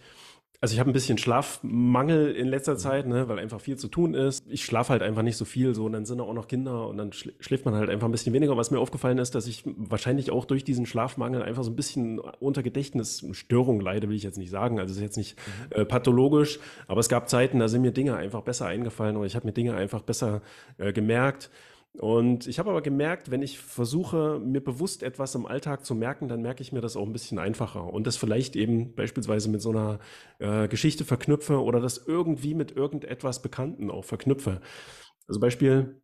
also ich habe ein bisschen Schlafmangel in letzter Zeit, ne, weil einfach viel zu tun ist. Ich schlafe halt einfach nicht so viel so und dann sind auch noch Kinder und dann schläft man halt einfach ein bisschen weniger. Und was mir aufgefallen ist, dass ich wahrscheinlich auch durch diesen Schlafmangel einfach so ein bisschen unter Gedächtnisstörung leide, will ich jetzt nicht sagen. Also es ist jetzt nicht mhm. äh, pathologisch, aber es gab Zeiten, da sind mir Dinge einfach besser eingefallen oder ich habe mir Dinge einfach besser äh, gemerkt. Und ich habe aber gemerkt, wenn ich versuche, mir bewusst etwas im Alltag zu merken, dann merke ich mir das auch ein bisschen einfacher. Und das vielleicht eben beispielsweise mit so einer äh, Geschichte verknüpfe oder das irgendwie mit irgendetwas Bekannten auch verknüpfe. Also Beispiel,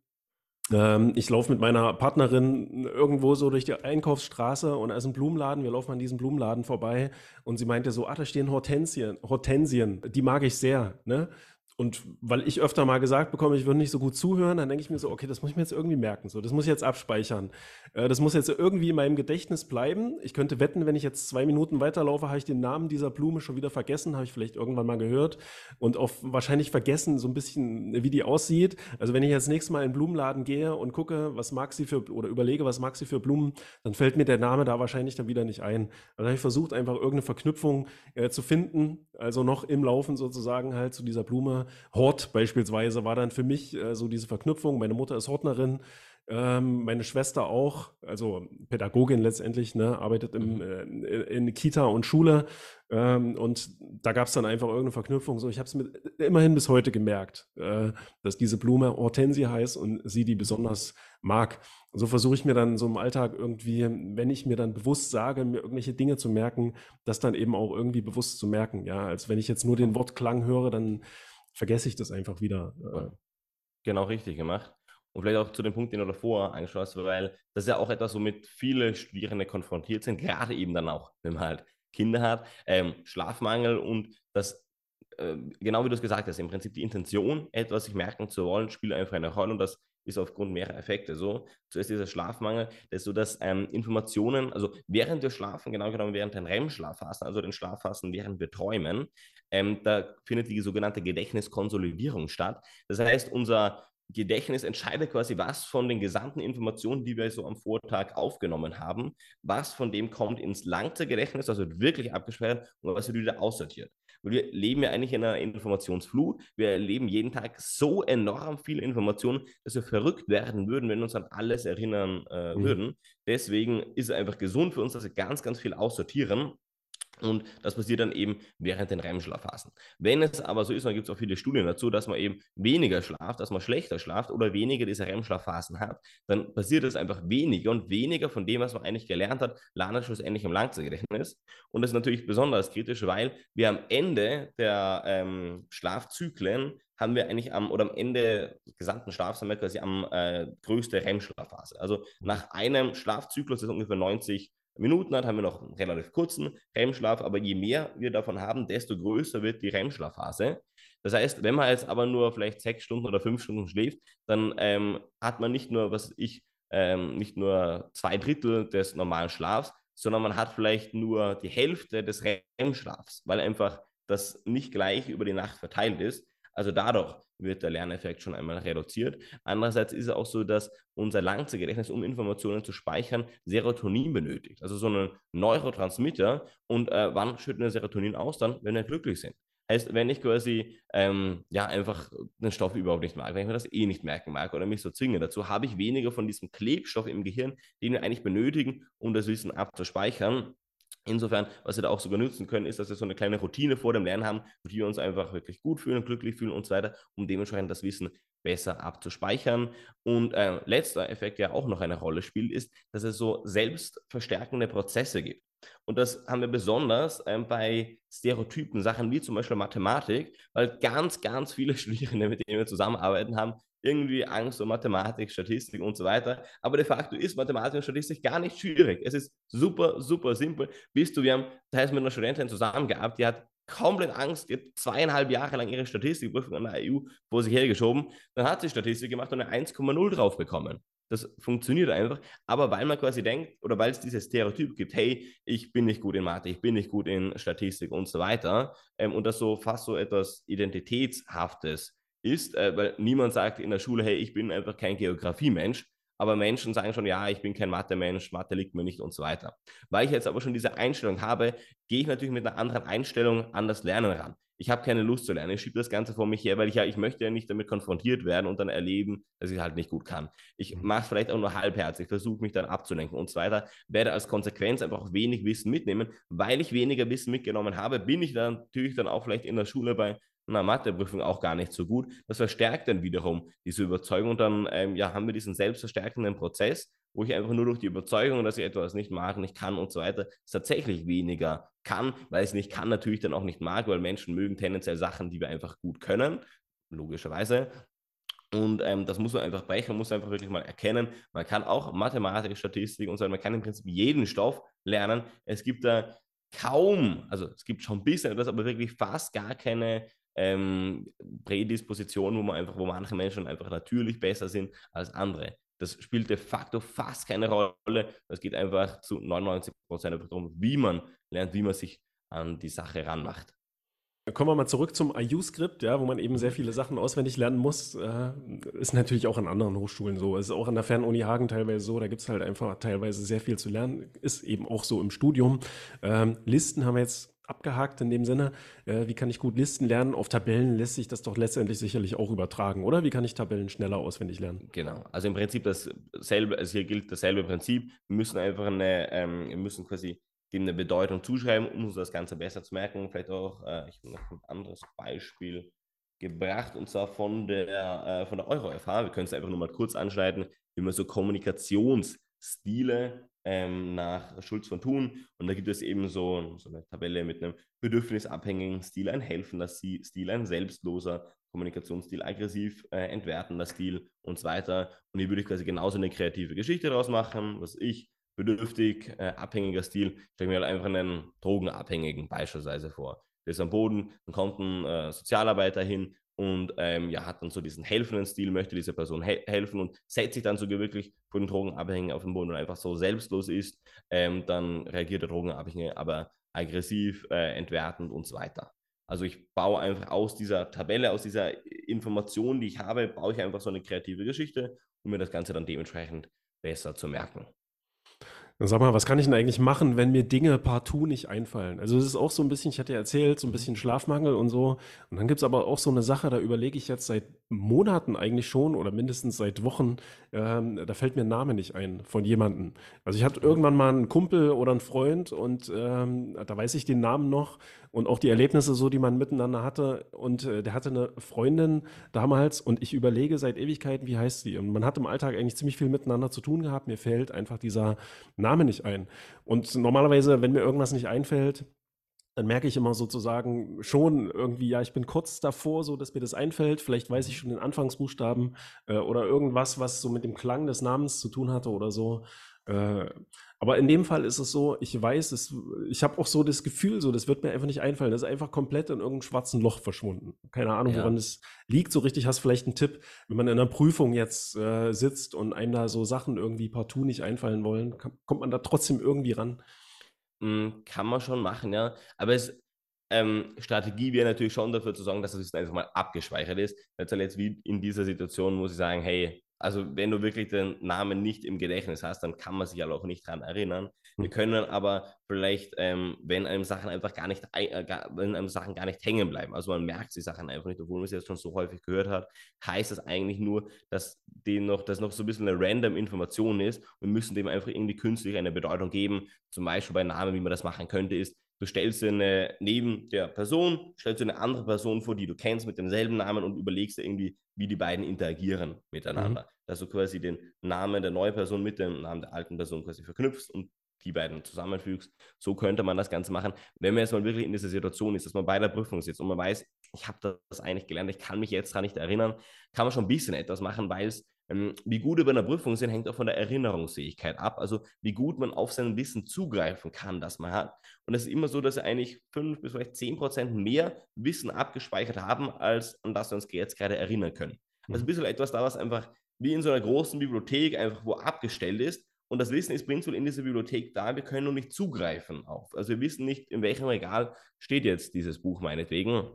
ähm, ich laufe mit meiner Partnerin irgendwo so durch die Einkaufsstraße und da ist ein Blumenladen. Wir laufen an diesem Blumenladen vorbei und sie meinte so, ah, da stehen Hortensien, Hortensien, die mag ich sehr. Ne? Und weil ich öfter mal gesagt bekomme, ich würde nicht so gut zuhören, dann denke ich mir so, okay, das muss ich mir jetzt irgendwie merken. So, das muss ich jetzt abspeichern. Äh, das muss jetzt irgendwie in meinem Gedächtnis bleiben. Ich könnte wetten, wenn ich jetzt zwei Minuten weiterlaufe, habe ich den Namen dieser Blume schon wieder vergessen, habe ich vielleicht irgendwann mal gehört und auch wahrscheinlich vergessen, so ein bisschen, wie die aussieht. Also wenn ich jetzt nächstes Mal in den Blumenladen gehe und gucke, was mag sie für, oder überlege, was mag sie für Blumen, dann fällt mir der Name da wahrscheinlich dann wieder nicht ein. Also habe ich versucht, einfach irgendeine Verknüpfung äh, zu finden, also noch im Laufen sozusagen halt zu dieser Blume Hort beispielsweise war dann für mich äh, so diese Verknüpfung. Meine Mutter ist Hortnerin, ähm, meine Schwester auch, also Pädagogin letztendlich, ne, arbeitet im, mhm. äh, in Kita und Schule. Ähm, und da gab es dann einfach irgendeine Verknüpfung. So, ich habe es mir immerhin bis heute gemerkt, äh, dass diese Blume Hortensie heißt und sie die besonders mag. so versuche ich mir dann so im Alltag irgendwie, wenn ich mir dann bewusst sage, mir irgendwelche Dinge zu merken, das dann eben auch irgendwie bewusst zu merken. Ja, als wenn ich jetzt nur den Wortklang höre, dann vergesse ich das einfach wieder. Äh. Genau richtig gemacht. Und vielleicht auch zu dem Punkt, den du davor angeschaut hast, weil das ist ja auch etwas, womit viele Studierende konfrontiert sind, gerade eben dann auch, wenn man halt Kinder hat, ähm, Schlafmangel und das, äh, genau wie du es gesagt hast, im Prinzip die Intention, etwas sich merken zu wollen, spielt einfach eine Rolle und das ist aufgrund mehrerer Effekte so. Zuerst dieser Schlafmangel, das ist so, dass ähm, Informationen, also während wir schlafen, genau genommen während den REM-Schlafphasen, also den Schlafphasen, während wir träumen, ähm, da findet die sogenannte Gedächtniskonsolidierung statt. Das heißt, unser Gedächtnis entscheidet quasi, was von den gesamten Informationen, die wir so am Vortag aufgenommen haben, was von dem kommt ins Langzeitgedächtnis, also wird wirklich abgespeichert und was wird wieder aussortiert. Weil wir leben ja eigentlich in einer Informationsflut. Wir erleben jeden Tag so enorm viel Information, dass wir verrückt werden würden, wenn wir uns an alles erinnern äh, mhm. würden. Deswegen ist es einfach gesund für uns, dass wir ganz, ganz viel aussortieren und das passiert dann eben während den REM-Schlafphasen. Wenn es aber so ist, dann gibt es auch viele Studien dazu, dass man eben weniger schlaft, dass man schlechter schlaft oder weniger diese REM-Schlafphasen hat, dann passiert es einfach weniger und weniger von dem, was man eigentlich gelernt hat, landet schlussendlich im Langzeitgedächtnis. Und das ist natürlich besonders kritisch, weil wir am Ende der ähm, Schlafzyklen haben wir eigentlich am oder am Ende des gesamten Schlafs haben wir quasi am äh, größte REM-Schlafphase. Also nach einem Schlafzyklus ist ungefähr 90 Minuten hat, haben wir noch einen relativ kurzen REM-Schlaf, aber je mehr wir davon haben, desto größer wird die REM-Schlafphase. Das heißt, wenn man jetzt aber nur vielleicht sechs Stunden oder fünf Stunden schläft, dann ähm, hat man nicht nur, was ich, ähm, nicht nur zwei Drittel des normalen Schlafs, sondern man hat vielleicht nur die Hälfte des REM-Schlafs, weil einfach das nicht gleich über die Nacht verteilt ist. Also dadurch wird der Lerneffekt schon einmal reduziert. Andererseits ist es auch so, dass unser Langzeitgedächtnis, um Informationen zu speichern, Serotonin benötigt. Also so ein Neurotransmitter. Und äh, wann schütten wir Serotonin aus? Dann, wenn wir glücklich sind. Heißt, wenn ich quasi ähm, ja einfach den Stoff überhaupt nicht mag, wenn ich mir das eh nicht merken mag oder mich so zwinge dazu, habe ich weniger von diesem Klebstoff im Gehirn, den wir eigentlich benötigen, um das Wissen abzuspeichern. Insofern, was wir da auch sogar nutzen können, ist, dass wir so eine kleine Routine vor dem Lernen haben, wo wir uns einfach wirklich gut fühlen, glücklich fühlen und so weiter, um dementsprechend das Wissen besser abzuspeichern. Und äh, letzter Effekt, der auch noch eine Rolle spielt, ist, dass es so selbstverstärkende Prozesse gibt. Und das haben wir besonders ähm, bei Stereotypen, Sachen wie zum Beispiel Mathematik, weil ganz, ganz viele Studierende, mit denen wir zusammenarbeiten, haben irgendwie Angst um Mathematik, Statistik und so weiter. Aber de facto ist Mathematik und Statistik gar nicht schwierig. Es ist super, super simpel. Bist du, wir haben teils mit einer Studentin zusammengehabt, die hat komplett Angst, die hat zweieinhalb Jahre lang ihre Statistikprüfung an der EU vor sich hergeschoben. Dann hat sie Statistik gemacht und eine 1,0 drauf bekommen. Das funktioniert einfach. Aber weil man quasi denkt, oder weil es dieses Stereotyp gibt, hey, ich bin nicht gut in Mathe, ich bin nicht gut in Statistik und so weiter, ähm, und das so fast so etwas Identitätshaftes ist, äh, weil niemand sagt in der Schule, hey, ich bin einfach kein Geografiemensch, aber Menschen sagen schon, ja, ich bin kein Mathe-Mensch, Mathe liegt mir nicht und so weiter. Weil ich jetzt aber schon diese Einstellung habe, gehe ich natürlich mit einer anderen Einstellung an das Lernen ran. Ich habe keine Lust zu lernen, ich schiebe das Ganze vor mich her, weil ich ja, ich möchte ja nicht damit konfrontiert werden und dann erleben, dass ich halt nicht gut kann. Ich mhm. mache es vielleicht auch nur halbherzig, versuche mich dann abzulenken und so weiter, werde als Konsequenz einfach auch wenig Wissen mitnehmen. Weil ich weniger Wissen mitgenommen habe, bin ich dann natürlich dann auch vielleicht in der Schule bei einer Matheprüfung auch gar nicht so gut. Das verstärkt dann wiederum diese Überzeugung. Und dann ähm, ja, haben wir diesen selbstverstärkenden Prozess, wo ich einfach nur durch die Überzeugung, dass ich etwas nicht mag, nicht kann und so weiter, tatsächlich weniger kann, weil ich es nicht kann, natürlich dann auch nicht mag, weil Menschen mögen tendenziell Sachen, die wir einfach gut können, logischerweise. Und ähm, das muss man einfach brechen, man muss einfach wirklich mal erkennen. Man kann auch Mathematik, Statistik und so weiter, man kann im Prinzip jeden Stoff lernen. Es gibt da kaum, also es gibt schon ein bisschen etwas, aber wirklich fast gar keine ähm, Prädisposition, wo man einfach, wo manche Menschen einfach natürlich besser sind als andere. Das spielt de facto fast keine Rolle. Es geht einfach zu 99 Prozent darum, wie man lernt, wie man sich an die Sache ranmacht. Kommen wir mal zurück zum IU-Skript, ja, wo man eben sehr viele Sachen auswendig lernen muss. Äh, ist natürlich auch an anderen Hochschulen so. Ist auch an der Fernuni Hagen teilweise so. Da gibt es halt einfach teilweise sehr viel zu lernen. Ist eben auch so im Studium. Ähm, Listen haben wir jetzt abgehakt in dem Sinne. Äh, wie kann ich gut Listen lernen? Auf Tabellen lässt sich das doch letztendlich sicherlich auch übertragen, oder? Wie kann ich Tabellen schneller auswendig lernen? Genau. Also im Prinzip dasselbe, also hier gilt dasselbe Prinzip. Wir müssen einfach eine, ähm, wir müssen quasi dem eine Bedeutung zuschreiben, um uns das Ganze besser zu merken. Vielleicht auch, äh, ich habe noch ein anderes Beispiel gebracht und zwar von der, äh, von der Euro-FH. Wir können es einfach nur mal kurz anschneiden, wie man so Kommunikationsstile ähm, nach Schulz von Thun. Und da gibt es eben so, so eine Tabelle mit einem bedürfnisabhängigen Stil, ein helfender Stil, ein selbstloser Kommunikationsstil, aggressiv äh, entwertender Stil und so weiter. Und hier würde ich quasi genauso eine kreative Geschichte daraus machen, was ich bedürftig, äh, abhängiger Stil, stelle mir halt einfach einen Drogenabhängigen beispielsweise vor. Der ist am Boden, dann kommt ein äh, Sozialarbeiter hin und ähm, ja, hat dann so diesen helfenden Stil, möchte dieser Person he helfen und setzt sich dann sogar wirklich vor den Drogenabhängigen auf den Boden und einfach so selbstlos ist, ähm, dann reagiert der Drogenabhängige aber aggressiv, äh, entwertend und so weiter. Also ich baue einfach aus dieser Tabelle, aus dieser Information, die ich habe, baue ich einfach so eine kreative Geschichte, um mir das Ganze dann dementsprechend besser zu merken. Sag mal, was kann ich denn eigentlich machen, wenn mir Dinge partout nicht einfallen? Also es ist auch so ein bisschen, ich hatte ja erzählt, so ein bisschen Schlafmangel und so. Und dann gibt es aber auch so eine Sache, da überlege ich jetzt seit Monaten eigentlich schon oder mindestens seit Wochen, ähm, da fällt mir ein Name nicht ein von jemandem. Also ich hatte irgendwann mal einen Kumpel oder einen Freund und ähm, da weiß ich den Namen noch und auch die Erlebnisse so, die man miteinander hatte. Und äh, der hatte eine Freundin damals und ich überlege seit Ewigkeiten, wie heißt sie? Und man hat im Alltag eigentlich ziemlich viel miteinander zu tun gehabt. Mir fällt einfach dieser Name nicht ein. Und normalerweise, wenn mir irgendwas nicht einfällt, dann merke ich immer sozusagen schon irgendwie, ja, ich bin kurz davor, so dass mir das einfällt. Vielleicht weiß ich schon den Anfangsbuchstaben äh, oder irgendwas, was so mit dem Klang des Namens zu tun hatte oder so. Äh, aber in dem Fall ist es so, ich weiß, es, ich habe auch so das Gefühl, so, das wird mir einfach nicht einfallen. Das ist einfach komplett in irgendeinem schwarzen Loch verschwunden. Keine Ahnung, ja. woran es liegt. So richtig hast du vielleicht einen Tipp, wenn man in einer Prüfung jetzt äh, sitzt und einem da so Sachen irgendwie partout nicht einfallen wollen, kommt man da trotzdem irgendwie ran. Hm, kann man schon machen, ja. Aber es, ähm, Strategie wäre natürlich schon dafür zu sorgen, dass das einfach mal abgespeichert ist. Jetzt, jetzt wie in dieser Situation muss ich sagen, hey, also wenn du wirklich den Namen nicht im Gedächtnis hast, dann kann man sich aber auch nicht daran erinnern. Wir hm. können aber vielleicht, ähm, wenn einem Sachen einfach gar nicht, äh, gar, wenn einem Sachen gar nicht hängen bleiben, also man merkt die Sachen einfach nicht, obwohl man sie jetzt schon so häufig gehört hat, heißt das eigentlich nur, dass dem noch, dass noch so ein bisschen eine random Information ist und müssen dem einfach irgendwie künstlich eine Bedeutung geben. Zum Beispiel bei Namen, wie man das machen könnte, ist, Du stellst dir eine, neben der Person, stellst eine andere Person vor, die du kennst mit demselben Namen und überlegst dir irgendwie, wie die beiden interagieren miteinander. Mhm. Dass du quasi den Namen der neuen Person mit dem Namen der alten Person quasi verknüpfst und die beiden zusammenfügst. So könnte man das Ganze machen. Wenn man jetzt mal wirklich in dieser Situation ist, dass man bei der Prüfung sitzt und man weiß, ich habe das eigentlich gelernt, ich kann mich jetzt daran nicht erinnern, kann man schon ein bisschen etwas machen, weil es wie gut wir bei einer Prüfung sind, hängt auch von der Erinnerungsfähigkeit ab. Also wie gut man auf sein Wissen zugreifen kann, das man hat. Und es ist immer so, dass wir eigentlich fünf bis vielleicht zehn Prozent mehr Wissen abgespeichert haben, als an das wir uns jetzt gerade erinnern können. Also ein mhm. bisschen etwas da, was einfach wie in so einer großen Bibliothek einfach wo abgestellt ist. Und das Wissen ist prinzipiell in dieser Bibliothek da, wir können nur nicht zugreifen auf. Also wir wissen nicht, in welchem Regal steht jetzt dieses Buch meinetwegen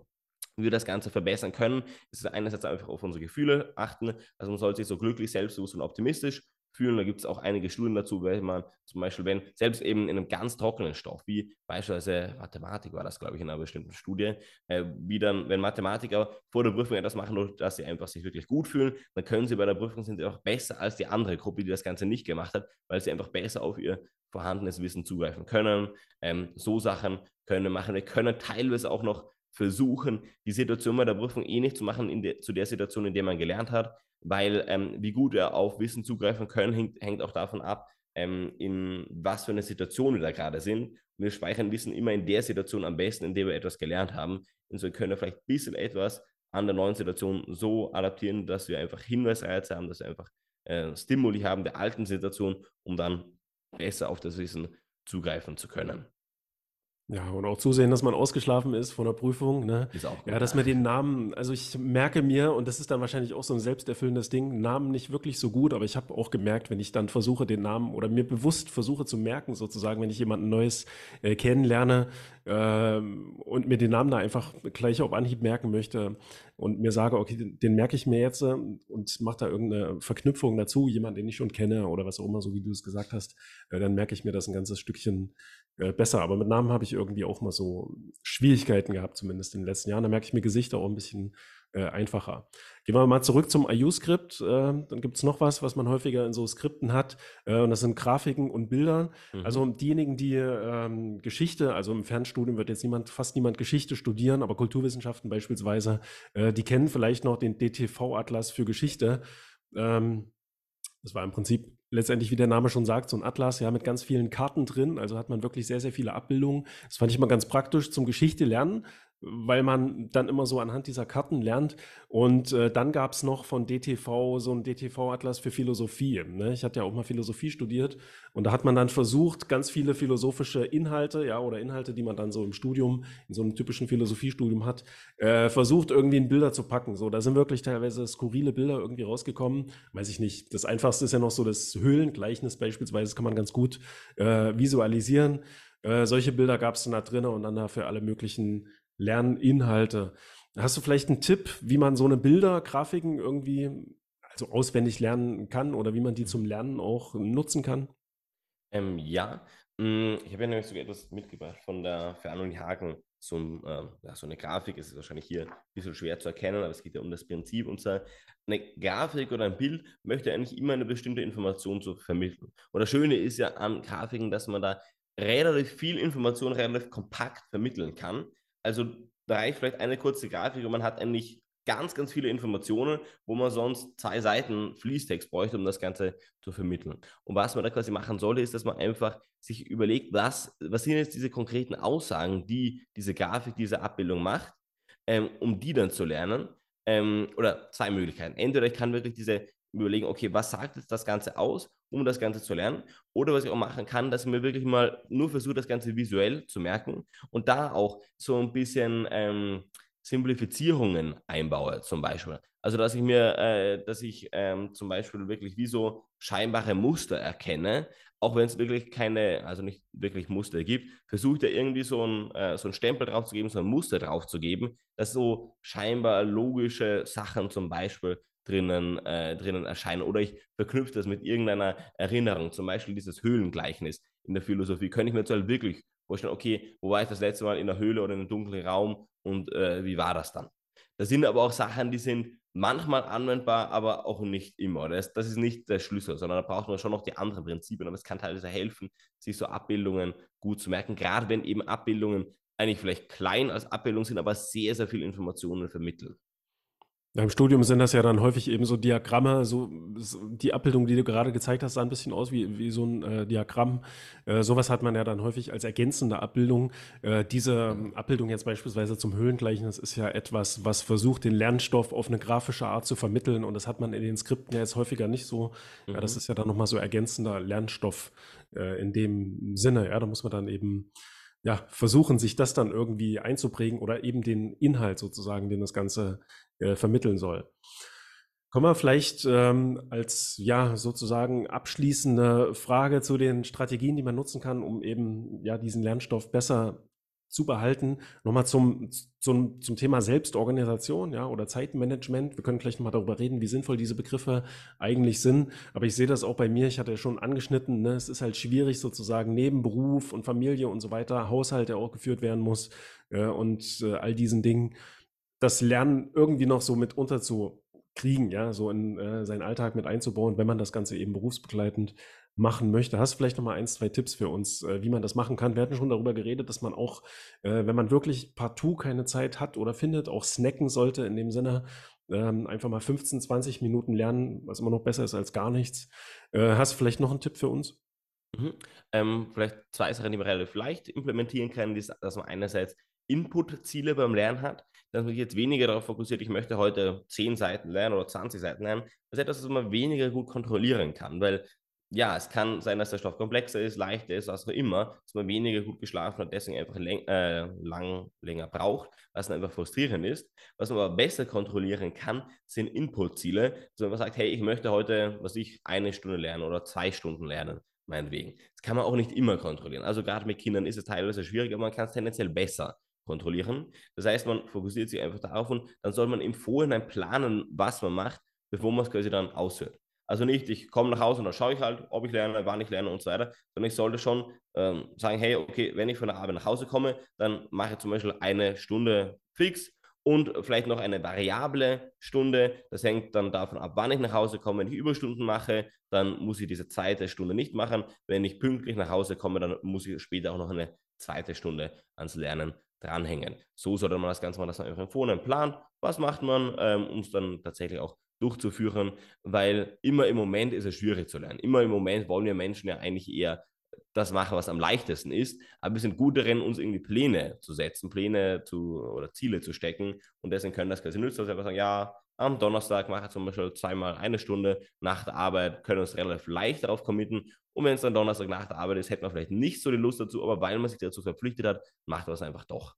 wir das Ganze verbessern können, ist einerseits einfach auf unsere Gefühle achten. Also man sollte sich so glücklich, selbstbewusst und optimistisch fühlen. Da gibt es auch einige Studien dazu, wenn man zum Beispiel, wenn selbst eben in einem ganz trockenen Stoff, wie beispielsweise Mathematik war das, glaube ich, in einer bestimmten Studie, äh, wie dann, wenn Mathematiker vor der Prüfung etwas machen, dass sie einfach sich wirklich gut fühlen, dann können sie bei der Prüfung sind sie auch besser als die andere Gruppe, die das Ganze nicht gemacht hat, weil sie einfach besser auf ihr vorhandenes Wissen zugreifen können. Ähm, so Sachen können machen. Wir können teilweise auch noch versuchen, die Situation bei der Prüfung eh nicht zu machen de, zu der Situation, in der man gelernt hat, weil ähm, wie gut wir auf Wissen zugreifen können, hängt, hängt auch davon ab, ähm, in was für eine Situation wir da gerade sind. Wir speichern Wissen immer in der Situation am besten, in der wir etwas gelernt haben. Und so können wir vielleicht ein bisschen etwas an der neuen Situation so adaptieren, dass wir einfach Hinweisreize haben, dass wir einfach äh, Stimuli haben der alten Situation, um dann besser auf das Wissen zugreifen zu können. Ja, und auch zusehen, dass man ausgeschlafen ist von der Prüfung. Ne? Ist auch gut. Ja, dass man den Namen, also ich merke mir, und das ist dann wahrscheinlich auch so ein selbsterfüllendes Ding, Namen nicht wirklich so gut, aber ich habe auch gemerkt, wenn ich dann versuche, den Namen oder mir bewusst versuche zu merken, sozusagen, wenn ich jemanden Neues äh, kennenlerne äh, und mir den Namen da einfach gleich auf Anhieb merken möchte und mir sage, okay, den, den merke ich mir jetzt äh, und mache da irgendeine Verknüpfung dazu, jemanden, den ich schon kenne oder was auch immer, so wie du es gesagt hast, äh, dann merke ich mir das ein ganzes Stückchen äh, besser. Aber mit Namen habe ich irgendwie auch mal so Schwierigkeiten gehabt, zumindest in den letzten Jahren. Da merke ich mir Gesichter auch ein bisschen äh, einfacher. Gehen wir mal zurück zum IU-Skript. Äh, dann gibt es noch was, was man häufiger in so Skripten hat. Äh, und das sind Grafiken und Bilder. Mhm. Also diejenigen, die ähm, Geschichte, also im Fernstudium wird jetzt niemand, fast niemand Geschichte studieren, aber Kulturwissenschaften beispielsweise, äh, die kennen vielleicht noch den DTV-Atlas für Geschichte. Ähm, das war im Prinzip letztendlich, wie der Name schon sagt, so ein Atlas, ja, mit ganz vielen Karten drin. Also hat man wirklich sehr, sehr viele Abbildungen. Das fand ich mal ganz praktisch zum Geschichte lernen weil man dann immer so anhand dieser Karten lernt. Und äh, dann gab es noch von DTV so ein DTV-Atlas für Philosophie. Ne? Ich hatte ja auch mal Philosophie studiert und da hat man dann versucht, ganz viele philosophische Inhalte, ja, oder Inhalte, die man dann so im Studium, in so einem typischen Philosophiestudium hat, äh, versucht irgendwie in Bilder zu packen. So, da sind wirklich teilweise skurrile Bilder irgendwie rausgekommen. Weiß ich nicht. Das einfachste ist ja noch so das Höhlengleichnis beispielsweise, das kann man ganz gut äh, visualisieren. Äh, solche Bilder gab es dann da drin und dann dafür alle möglichen Lerninhalte. Hast du vielleicht einen Tipp, wie man so eine Bilder, Grafiken irgendwie also auswendig lernen kann oder wie man die zum Lernen auch nutzen kann? Ähm, ja, mm, ich habe ja nämlich sogar etwas mitgebracht von der Fernuni Hagen. Ein, äh, ja, so eine Grafik ist wahrscheinlich hier ein bisschen schwer zu erkennen, aber es geht ja um das Prinzip. Und zwar, eine Grafik oder ein Bild möchte eigentlich immer eine bestimmte Information zu vermitteln. Und das Schöne ist ja an Grafiken, dass man da relativ viel Information relativ kompakt vermitteln kann. Also da reicht vielleicht eine kurze Grafik und man hat eigentlich ganz, ganz viele Informationen, wo man sonst zwei Seiten Fließtext bräuchte, um das Ganze zu vermitteln. Und was man da quasi machen sollte, ist, dass man einfach sich überlegt, was, was sind jetzt diese konkreten Aussagen, die diese Grafik, diese Abbildung macht, ähm, um die dann zu lernen. Ähm, oder zwei Möglichkeiten. Entweder ich kann wirklich diese überlegen, okay, was sagt jetzt das Ganze aus, um das Ganze zu lernen? Oder was ich auch machen kann, dass ich mir wirklich mal nur versuche, das Ganze visuell zu merken und da auch so ein bisschen ähm, Simplifizierungen einbaue, zum Beispiel. Also, dass ich mir, äh, dass ich ähm, zum Beispiel wirklich wie so scheinbare Muster erkenne, auch wenn es wirklich keine, also nicht wirklich Muster gibt, versuche ich da irgendwie so ein, äh, so Stempel drauf zu geben, so ein Muster drauf zu geben, dass so scheinbar logische Sachen zum Beispiel drinnen, äh, drinnen erscheinen. Oder ich verknüpfe das mit irgendeiner Erinnerung, zum Beispiel dieses Höhlengleichnis in der Philosophie. Könnte ich mir jetzt halt wirklich vorstellen, okay, wo war ich das letzte Mal in der Höhle oder in einem dunklen Raum und äh, wie war das dann? Das sind aber auch Sachen, die sind manchmal anwendbar, aber auch nicht immer. Das, das ist nicht der Schlüssel, sondern da braucht man schon noch die anderen Prinzipien. Aber es kann teilweise helfen, sich so Abbildungen gut zu merken, gerade wenn eben Abbildungen eigentlich vielleicht klein als Abbildung sind, aber sehr, sehr viel Informationen vermitteln. Im Studium sind das ja dann häufig eben so Diagramme, so, die Abbildung, die du gerade gezeigt hast, sah ein bisschen aus wie, wie so ein äh, Diagramm. Äh, sowas hat man ja dann häufig als ergänzende Abbildung. Äh, diese ähm, Abbildung jetzt beispielsweise zum Höhlengleichnis ist ja etwas, was versucht, den Lernstoff auf eine grafische Art zu vermitteln. Und das hat man in den Skripten ja jetzt häufiger nicht so. Mhm. Ja, das mhm. ist ja dann nochmal so ergänzender Lernstoff äh, in dem Sinne. Ja, da muss man dann eben ja, versuchen, sich das dann irgendwie einzuprägen oder eben den Inhalt sozusagen, den das Ganze äh, vermitteln soll. Kommen wir vielleicht ähm, als ja sozusagen abschließende Frage zu den Strategien, die man nutzen kann, um eben ja diesen Lernstoff besser zu behalten. Nochmal zum, zum, zum Thema Selbstorganisation ja, oder Zeitmanagement. Wir können gleich nochmal darüber reden, wie sinnvoll diese Begriffe eigentlich sind. Aber ich sehe das auch bei mir, ich hatte ja schon angeschnitten, ne, es ist halt schwierig sozusagen neben Beruf und Familie und so weiter, Haushalt, der auch geführt werden muss äh, und äh, all diesen Dingen, das Lernen irgendwie noch so mit unterzukriegen, ja, so in äh, seinen Alltag mit einzubauen, wenn man das Ganze eben berufsbegleitend machen möchte. Hast du vielleicht noch mal ein, zwei Tipps für uns, äh, wie man das machen kann? Wir hatten schon darüber geredet, dass man auch, äh, wenn man wirklich partout keine Zeit hat oder findet, auch snacken sollte in dem Sinne, ähm, einfach mal 15, 20 Minuten lernen, was immer noch besser ist als gar nichts. Äh, hast du vielleicht noch einen Tipp für uns? Mhm. Ähm, vielleicht zwei Sachen, die man relativ leicht implementieren kann, ist, dass man einerseits Input-Ziele beim Lernen hat, dass man sich jetzt weniger darauf fokussiert, ich möchte heute 10 Seiten lernen oder 20 Seiten lernen. Das ist etwas, was man weniger gut kontrollieren kann, weil ja, es kann sein, dass der Stoff komplexer ist, leichter ist, was auch immer, dass man weniger gut geschlafen hat, deswegen einfach läng äh, lang, länger braucht, was dann einfach frustrierend ist. Was man aber besser kontrollieren kann, sind Input-Ziele. Also wenn man sagt, hey, ich möchte heute, was ich, eine Stunde lernen oder zwei Stunden lernen, meinetwegen. Das kann man auch nicht immer kontrollieren. Also gerade mit Kindern ist es teilweise schwieriger, aber man kann es tendenziell besser kontrollieren. Das heißt, man fokussiert sich einfach darauf und dann soll man im Vorhinein planen, was man macht, bevor man es quasi dann ausführt. Also nicht, ich komme nach Hause und dann schaue ich halt, ob ich lerne, wann ich lerne und so weiter, sondern ich sollte schon ähm, sagen, hey, okay, wenn ich von der Arbeit nach Hause komme, dann mache ich zum Beispiel eine Stunde fix und vielleicht noch eine variable Stunde. Das hängt dann davon ab, wann ich nach Hause komme. Wenn ich Überstunden mache, dann muss ich diese zweite Stunde nicht machen. Wenn ich pünktlich nach Hause komme, dann muss ich später auch noch eine zweite Stunde ans Lernen dranhängen. So sollte man das Ganze machen, dass man einfach vorne einen Plan, was macht man, ähm, um es dann tatsächlich auch durchzuführen, weil immer im Moment ist es schwierig zu lernen. Immer im Moment wollen wir Menschen ja eigentlich eher das machen, was am leichtesten ist, aber wir sind gut darin, uns irgendwie Pläne zu setzen, Pläne zu oder Ziele zu stecken und deswegen können das quasi nützen, dass wir sagen, ja, am Donnerstag mache ich zum Beispiel zweimal eine Stunde nach der Arbeit, können uns relativ leicht darauf committen und wenn es dann Donnerstag nach der Arbeit ist, hätte man vielleicht nicht so die Lust dazu, aber weil man sich dazu verpflichtet hat, macht man es einfach doch.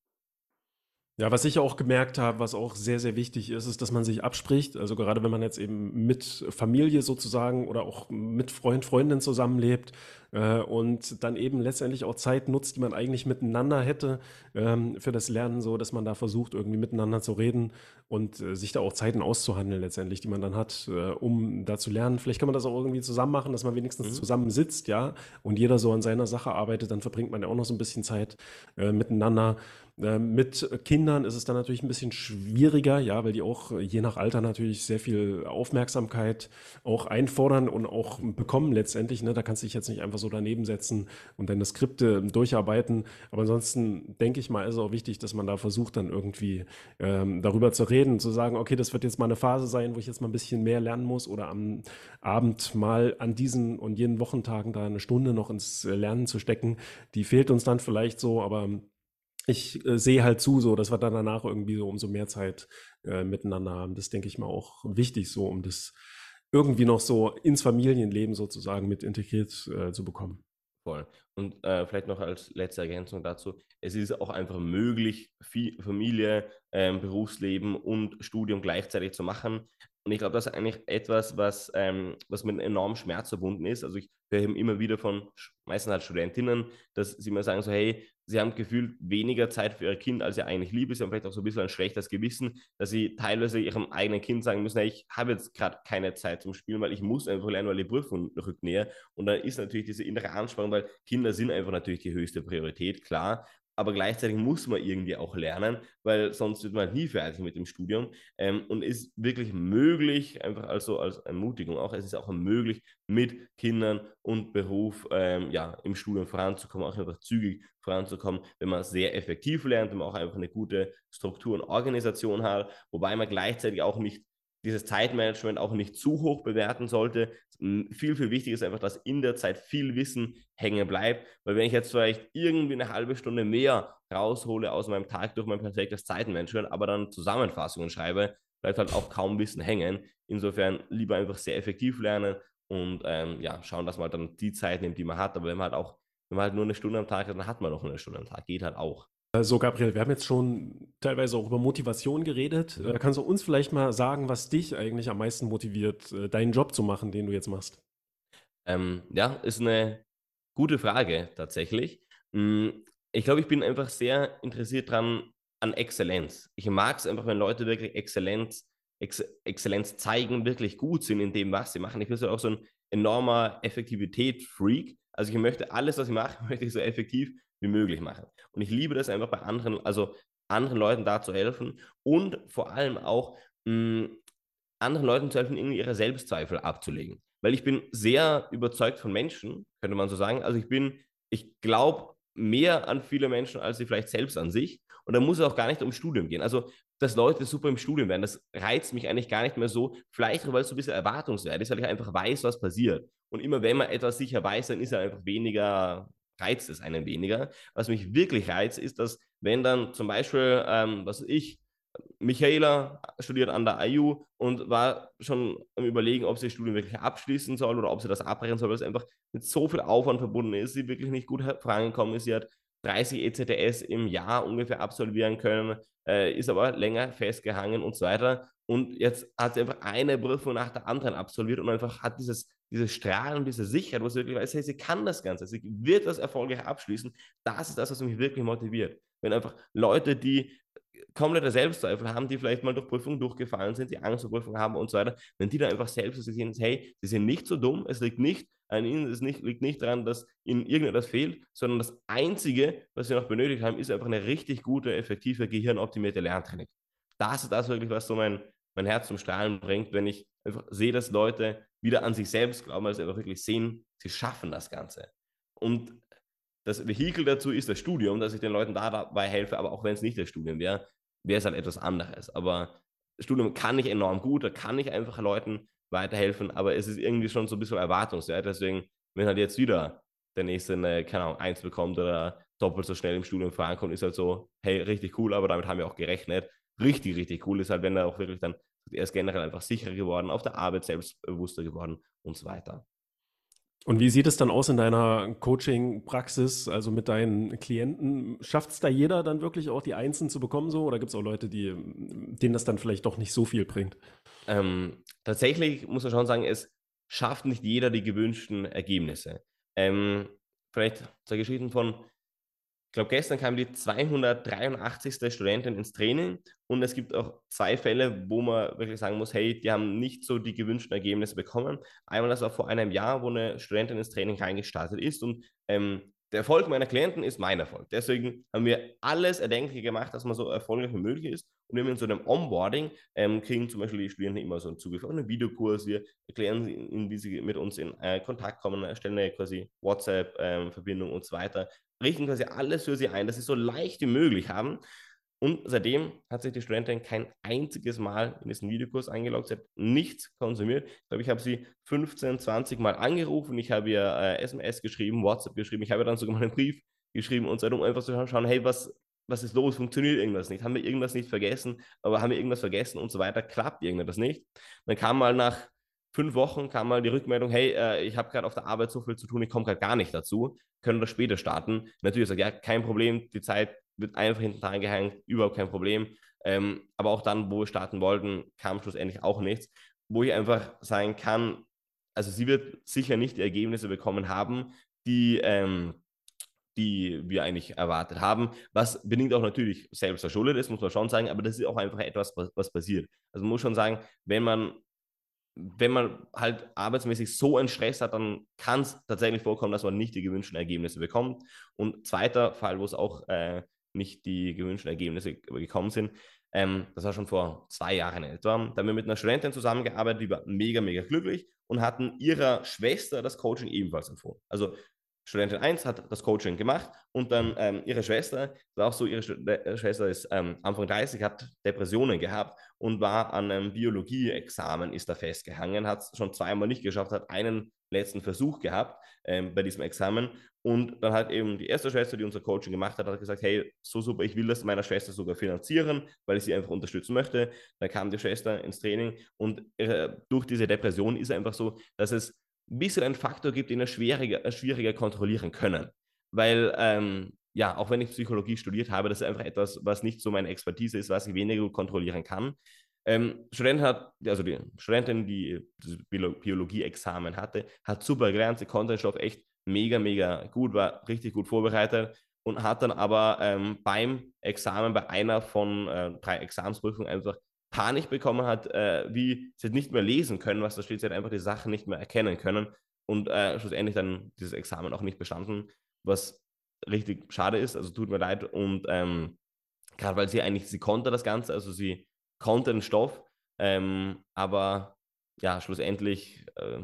Ja, was ich auch gemerkt habe, was auch sehr, sehr wichtig ist, ist, dass man sich abspricht. Also gerade wenn man jetzt eben mit Familie sozusagen oder auch mit Freund, Freundin zusammenlebt äh, und dann eben letztendlich auch Zeit nutzt, die man eigentlich miteinander hätte ähm, für das Lernen, so dass man da versucht, irgendwie miteinander zu reden und äh, sich da auch Zeiten auszuhandeln letztendlich, die man dann hat, äh, um da zu lernen. Vielleicht kann man das auch irgendwie zusammen machen, dass man wenigstens mhm. zusammen sitzt, ja, und jeder so an seiner Sache arbeitet, dann verbringt man ja auch noch so ein bisschen Zeit äh, miteinander. Ähm, mit Kindern ist es dann natürlich ein bisschen schwieriger, ja, weil die auch äh, je nach Alter natürlich sehr viel Aufmerksamkeit auch einfordern und auch bekommen letztendlich. Ne? Da kannst du dich jetzt nicht einfach so daneben setzen und deine Skripte durcharbeiten. Aber ansonsten denke ich mal, ist es auch wichtig, dass man da versucht, dann irgendwie ähm, darüber zu reden, zu sagen, okay, das wird jetzt mal eine Phase sein, wo ich jetzt mal ein bisschen mehr lernen muss oder am Abend mal an diesen und jenen Wochentagen da eine Stunde noch ins Lernen zu stecken. Die fehlt uns dann vielleicht so, aber ich äh, sehe halt zu, so, dass wir dann danach irgendwie so umso mehr Zeit äh, miteinander haben. Das denke ich mal auch wichtig, so um das irgendwie noch so ins Familienleben sozusagen mit integriert äh, zu bekommen. Voll. Und äh, vielleicht noch als letzte Ergänzung dazu, es ist auch einfach möglich, Familie, ähm, Berufsleben und Studium gleichzeitig zu machen. Und ich glaube, das ist eigentlich etwas, was, ähm, was mit einem enormen Schmerz verbunden ist. Also ich höre immer wieder von, meistens halt Studentinnen, dass sie mir sagen so, hey, sie haben gefühlt weniger Zeit für ihr Kind, als sie eigentlich lieb ist. Sie haben vielleicht auch so ein bisschen ein schlechtes Gewissen, dass sie teilweise ihrem eigenen Kind sagen müssen, hey, ich habe jetzt gerade keine Zeit zum Spielen, weil ich muss einfach lernen, weil die Prüfung rückt näher. Und dann ist natürlich diese innere Anspannung, weil Kinder sind einfach natürlich die höchste Priorität, klar aber gleichzeitig muss man irgendwie auch lernen, weil sonst wird man halt nie fertig mit dem Studium. Ähm, und ist wirklich möglich, einfach also als Ermutigung auch, es ist auch möglich, mit Kindern und Beruf ähm, ja, im Studium voranzukommen, auch einfach zügig voranzukommen, wenn man sehr effektiv lernt, wenn man auch einfach eine gute Struktur und Organisation hat, wobei man gleichzeitig auch nicht dieses Zeitmanagement auch nicht zu hoch bewerten sollte. Viel, viel wichtiger ist einfach, dass in der Zeit viel Wissen hängen bleibt. Weil wenn ich jetzt vielleicht irgendwie eine halbe Stunde mehr raushole aus meinem Tag durch mein perfektes Zeitmanagement, aber dann Zusammenfassungen schreibe, bleibt halt auch kaum Wissen hängen. Insofern lieber einfach sehr effektiv lernen und ähm, ja, schauen, dass man dann die Zeit nimmt, die man hat. Aber wenn man halt auch, wenn man halt nur eine Stunde am Tag hat, dann hat man noch eine Stunde am Tag. Geht halt auch. So, Gabriel, wir haben jetzt schon teilweise auch über Motivation geredet. Äh, kannst du uns vielleicht mal sagen, was dich eigentlich am meisten motiviert, äh, deinen Job zu machen, den du jetzt machst? Ähm, ja, ist eine gute Frage tatsächlich. Hm, ich glaube, ich bin einfach sehr interessiert dran an Exzellenz. Ich mag es einfach, wenn Leute wirklich Exzellenz, Ex Exzellenz zeigen, wirklich gut sind in dem, was sie machen. Ich bin so auch so ein enormer Effektivität-Freak. Also ich möchte alles, was ich mache, möchte ich so effektiv wie möglich machen. Und ich liebe das einfach bei anderen, also anderen Leuten da zu helfen und vor allem auch mh, anderen Leuten zu helfen, irgendwie ihre Selbstzweifel abzulegen. Weil ich bin sehr überzeugt von Menschen, könnte man so sagen. Also ich bin, ich glaube mehr an viele Menschen, als sie vielleicht selbst an sich. Und da muss es auch gar nicht ums Studium gehen. Also, dass Leute super im Studium werden, das reizt mich eigentlich gar nicht mehr so. Vielleicht, weil es so ein bisschen erwartungswert ist, weil ich einfach weiß, was passiert. Und immer wenn man etwas sicher weiß, dann ist er einfach weniger, reizt es einen weniger. Was mich wirklich reizt, ist, dass wenn dann zum Beispiel, ähm, was ich, Michaela studiert an der IU und war schon am Überlegen, ob sie das Studium wirklich abschließen soll oder ob sie das abbrechen soll, weil es einfach mit so viel Aufwand verbunden ist, sie wirklich nicht gut vorangekommen ist. Sie hat 30 ECTS im Jahr ungefähr absolvieren können, äh, ist aber länger festgehangen und so weiter. Und jetzt hat sie einfach eine Prüfung nach der anderen absolviert und einfach hat dieses, dieses Strahlen diese Sicherheit, wo sie wirklich weiß, hey, sie kann das Ganze, sie wird das erfolgreich abschließen. Das ist das, was mich wirklich motiviert. Wenn einfach Leute, die komplette Selbstzweifel haben, die vielleicht mal durch Prüfungen durchgefallen sind, die Angst vor Prüfungen haben und so weiter, wenn die da einfach selbst sehen, hey, sie sind nicht so dumm, es liegt nicht an ihnen, es nicht, liegt nicht daran, dass ihnen irgendetwas fehlt, sondern das Einzige, was sie noch benötigt haben, ist einfach eine richtig gute, effektive, gehirnoptimierte Lerntraining. Das ist das wirklich, was so mein, mein Herz zum Strahlen bringt, wenn ich einfach sehe, dass Leute wieder an sich selbst glauben, sie einfach wirklich sehen, sie schaffen das Ganze. Und das Vehikel dazu ist das Studium, dass ich den Leuten dabei helfe, aber auch wenn es nicht das Studium wäre, wäre es halt etwas anderes. Aber Studium kann ich enorm gut, da kann ich einfach Leuten weiterhelfen, aber es ist irgendwie schon so ein bisschen erwartungswert. Deswegen, wenn halt jetzt wieder der nächste eine, keine Ahnung, eins bekommt oder doppelt so schnell im Studium vorankommt, ist halt so, hey, richtig cool, aber damit haben wir auch gerechnet. Richtig, richtig cool ist halt, wenn er auch wirklich dann, er ist generell einfach sicherer geworden, auf der Arbeit selbstbewusster geworden und so weiter. Und wie sieht es dann aus in deiner Coaching-Praxis, also mit deinen Klienten? Schafft es da jeder dann wirklich auch die Einsen zu bekommen so? Oder gibt es auch Leute, die, denen das dann vielleicht doch nicht so viel bringt? Ähm, tatsächlich muss man schon sagen, es schafft nicht jeder die gewünschten Ergebnisse. Ähm, vielleicht zur Geschichte von glaube, gestern kam die 283. Studentin ins Training und es gibt auch zwei Fälle, wo man wirklich sagen muss, hey, die haben nicht so die gewünschten Ergebnisse bekommen. Einmal das war vor einem Jahr, wo eine Studentin ins Training reingestartet ist und ähm, der Erfolg meiner Klienten ist mein Erfolg. Deswegen haben wir alles Erdenkliche gemacht, dass man so erfolgreich wie möglich ist. Und wir in so einem Onboarding ähm, kriegen zum Beispiel die Studierenden immer so einen zugefrorenen Videokurs. Wir erklären ihnen, wie sie mit uns in äh, Kontakt kommen, erstellen quasi WhatsApp-Verbindung ähm, und so weiter richten quasi alles für sie ein, dass sie so leicht wie möglich haben. Und seitdem hat sich die Studentin kein einziges Mal in diesen Videokurs eingeloggt, sie hat nichts konsumiert. Ich glaube, ich habe sie 15, 20 Mal angerufen, ich habe ihr äh, SMS geschrieben, WhatsApp geschrieben, ich habe dann sogar mal einen Brief geschrieben und seitdem einfach zu schauen, hey, was, was ist los, funktioniert irgendwas nicht, haben wir irgendwas nicht vergessen, aber haben wir irgendwas vergessen und so weiter, klappt irgendwas nicht. Dann kam mal nach fünf Wochen kam mal die Rückmeldung, hey, äh, ich habe gerade auf der Arbeit so viel zu tun, ich komme gerade gar nicht dazu, können wir später starten. Natürlich sagt, ja, kein Problem, die Zeit wird einfach hinten dran gehängt, überhaupt kein Problem. Ähm, aber auch dann, wo wir starten wollten, kam schlussendlich auch nichts, wo ich einfach sagen kann, also sie wird sicher nicht die Ergebnisse bekommen haben, die, ähm, die wir eigentlich erwartet haben, was bedingt auch natürlich selbst verschuldet ist, muss man schon sagen, aber das ist auch einfach etwas, was, was passiert. Also man muss schon sagen, wenn man wenn man halt arbeitsmäßig so einen Stress hat, dann kann es tatsächlich vorkommen, dass man nicht die gewünschten Ergebnisse bekommt. Und zweiter Fall, wo es auch äh, nicht die gewünschten Ergebnisse gekommen sind, ähm, das war schon vor zwei Jahren etwa. Da haben wir mit einer Studentin zusammengearbeitet, die war mega, mega glücklich und hatten ihrer Schwester das Coaching ebenfalls empfohlen. Also Studentin 1 hat das Coaching gemacht und dann ähm, ihre Schwester, war auch so, ihre äh, Schwester ist ähm, Anfang 30, hat Depressionen gehabt und war an einem Biologie-Examen, ist da festgehangen, hat es schon zweimal nicht geschafft, hat einen letzten Versuch gehabt ähm, bei diesem Examen und dann hat eben die erste Schwester, die unser Coaching gemacht hat, hat gesagt, hey, so super, ich will das meiner Schwester sogar finanzieren, weil ich sie einfach unterstützen möchte. Dann kam die Schwester ins Training und äh, durch diese Depression ist einfach so, dass es ein bisschen ein Faktor gibt, den er schwieriger, schwieriger kontrollieren können. Weil ähm, ja, auch wenn ich Psychologie studiert habe, das ist einfach etwas, was nicht so meine Expertise ist, was ich weniger gut kontrollieren kann. Ähm, Student hat, also die Studentin, die Biologie-Examen hatte, hat super gelernt, sie konnte den Stoff echt mega, mega gut, war richtig gut vorbereitet und hat dann aber ähm, beim Examen, bei einer von äh, drei Examensprüfungen einfach Panik bekommen hat, äh, wie sie nicht mehr lesen können, was da steht, sie hat einfach die Sachen nicht mehr erkennen können und äh, schlussendlich dann dieses Examen auch nicht bestanden, was richtig schade ist, also tut mir leid und ähm, gerade weil sie eigentlich, sie konnte das Ganze, also sie konnte den Stoff, ähm, aber ja, schlussendlich äh,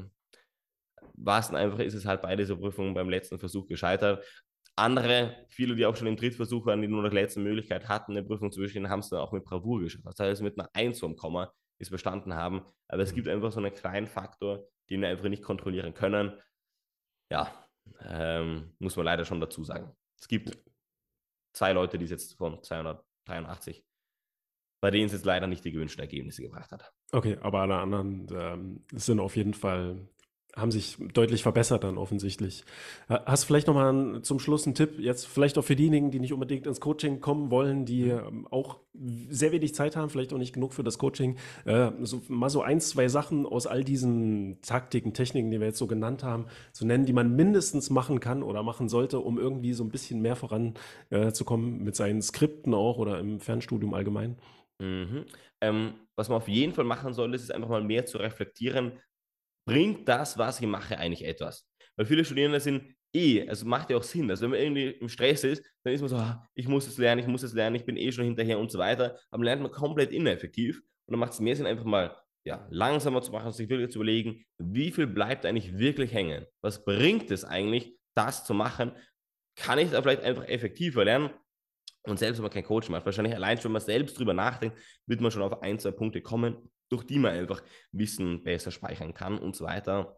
war es einfach, ist es halt bei dieser Prüfung beim letzten Versuch gescheitert. Andere, viele, die auch schon im Drittversuch waren, die nur noch letzte Möglichkeit hatten, eine Prüfung zu bestehen, haben es dann auch mit Bravour geschafft. Das heißt, mit einer 1 vom Komma ist bestanden haben. Aber es mhm. gibt einfach so einen kleinen Faktor, den wir einfach nicht kontrollieren können. Ja, ähm, muss man leider schon dazu sagen. Es gibt zwei Leute, die es jetzt von 283 bei denen es jetzt leider nicht die gewünschten Ergebnisse gebracht hat. Okay, aber alle anderen ähm, sind auf jeden Fall haben sich deutlich verbessert dann offensichtlich. Hast du vielleicht nochmal zum Schluss einen Tipp, jetzt vielleicht auch für diejenigen, die nicht unbedingt ins Coaching kommen wollen, die ähm, auch sehr wenig Zeit haben, vielleicht auch nicht genug für das Coaching, äh, so, mal so ein, zwei Sachen aus all diesen Taktiken, Techniken, die wir jetzt so genannt haben, zu nennen, die man mindestens machen kann oder machen sollte, um irgendwie so ein bisschen mehr voranzukommen äh, mit seinen Skripten auch oder im Fernstudium allgemein? Mhm. Ähm, was man auf jeden Fall machen sollte, ist einfach mal mehr zu reflektieren, bringt das, was ich mache, eigentlich etwas? Weil viele Studierende sind eh, also macht ja auch Sinn. Also wenn man irgendwie im Stress ist, dann ist man so, ah, ich muss es lernen, ich muss es lernen, ich bin eh schon hinterher und so weiter. Aber lernt man komplett ineffektiv. Und dann macht es mehr Sinn, einfach mal ja, langsamer zu machen, sich wirklich zu überlegen, wie viel bleibt eigentlich wirklich hängen? Was bringt es eigentlich, das zu machen? Kann ich da vielleicht einfach effektiver lernen? Und selbst wenn man kein Coach macht, wahrscheinlich allein schon, wenn man selbst drüber nachdenkt, wird man schon auf ein, zwei Punkte kommen, durch die man einfach Wissen besser speichern kann und so weiter.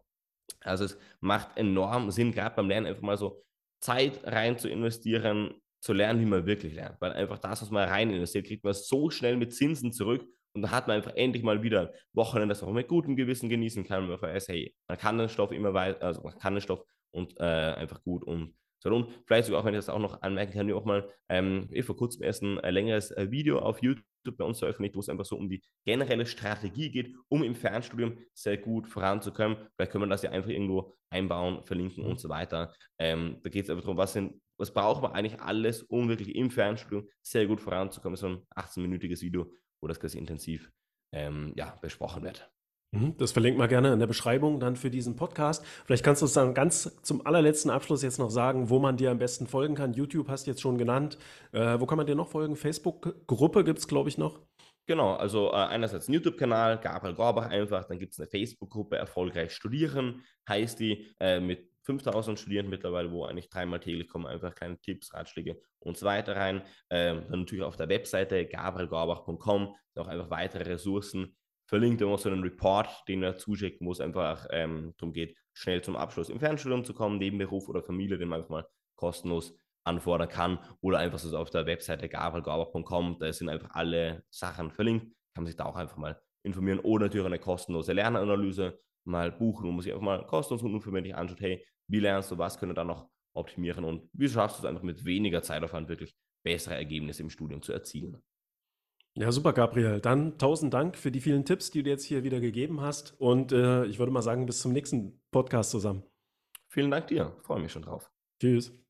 Also es macht enorm Sinn, gerade beim Lernen einfach mal so Zeit rein zu investieren, zu lernen, wie man wirklich lernt. Weil einfach das, was man rein investiert, kriegt man so schnell mit Zinsen zurück und da hat man einfach endlich mal wieder Wochenende, das auch mit gutem Gewissen genießen kann. Man weiß, hey, man kann den Stoff immer weiter, also man kann den Stoff und äh, einfach gut und und vielleicht sogar auch, wenn ich das auch noch anmerken kann, wir auch mal ähm, vor kurzem erst ein längeres äh, Video auf YouTube bei uns veröffentlicht, wo es einfach so um die generelle Strategie geht, um im Fernstudium sehr gut voranzukommen. Vielleicht können wir das ja einfach irgendwo einbauen, verlinken mhm. und so weiter. Ähm, da geht es einfach darum, was, sind, was braucht man eigentlich alles, um wirklich im Fernstudium sehr gut voranzukommen. So ein 18-minütiges Video, wo das ganz intensiv ähm, ja, besprochen wird. Mhm, das verlinkt mal gerne in der Beschreibung dann für diesen Podcast. Vielleicht kannst du uns dann ganz zum allerletzten Abschluss jetzt noch sagen, wo man dir am besten folgen kann. YouTube hast du jetzt schon genannt. Äh, wo kann man dir noch folgen? Facebook-Gruppe gibt es, glaube ich, noch. Genau, also äh, einerseits ein YouTube-Kanal, Gabriel Gorbach einfach, dann gibt es eine Facebook-Gruppe, Erfolgreich Studieren, heißt die, äh, mit 5000 Studierenden mittlerweile, wo eigentlich dreimal täglich kommen einfach kleine Tipps, Ratschläge und so weiter rein. Ähm, dann natürlich auf der Webseite gabrielgorbach.com, auch einfach weitere Ressourcen, verlinkt immer so einen Report, den er zuschickt, wo es einfach ähm, darum geht, schnell zum Abschluss im Fernstudium zu kommen, Nebenberuf oder Familie, den man einfach mal kostenlos anfordern kann oder einfach so auf der Webseite gabrielgauber.com, da sind einfach alle Sachen verlinkt, kann man sich da auch einfach mal informieren oder natürlich eine kostenlose Lernanalyse mal buchen, wo man sich einfach mal kostenlos und unverbindlich anschaut, hey, wie lernst du, was können wir da noch optimieren und wie schaffst du es einfach mit weniger Zeitaufwand wirklich bessere Ergebnisse im Studium zu erzielen. Ja, super, Gabriel. Dann tausend Dank für die vielen Tipps, die du jetzt hier wieder gegeben hast. Und äh, ich würde mal sagen, bis zum nächsten Podcast zusammen. Vielen Dank dir. Freue mich schon drauf. Tschüss.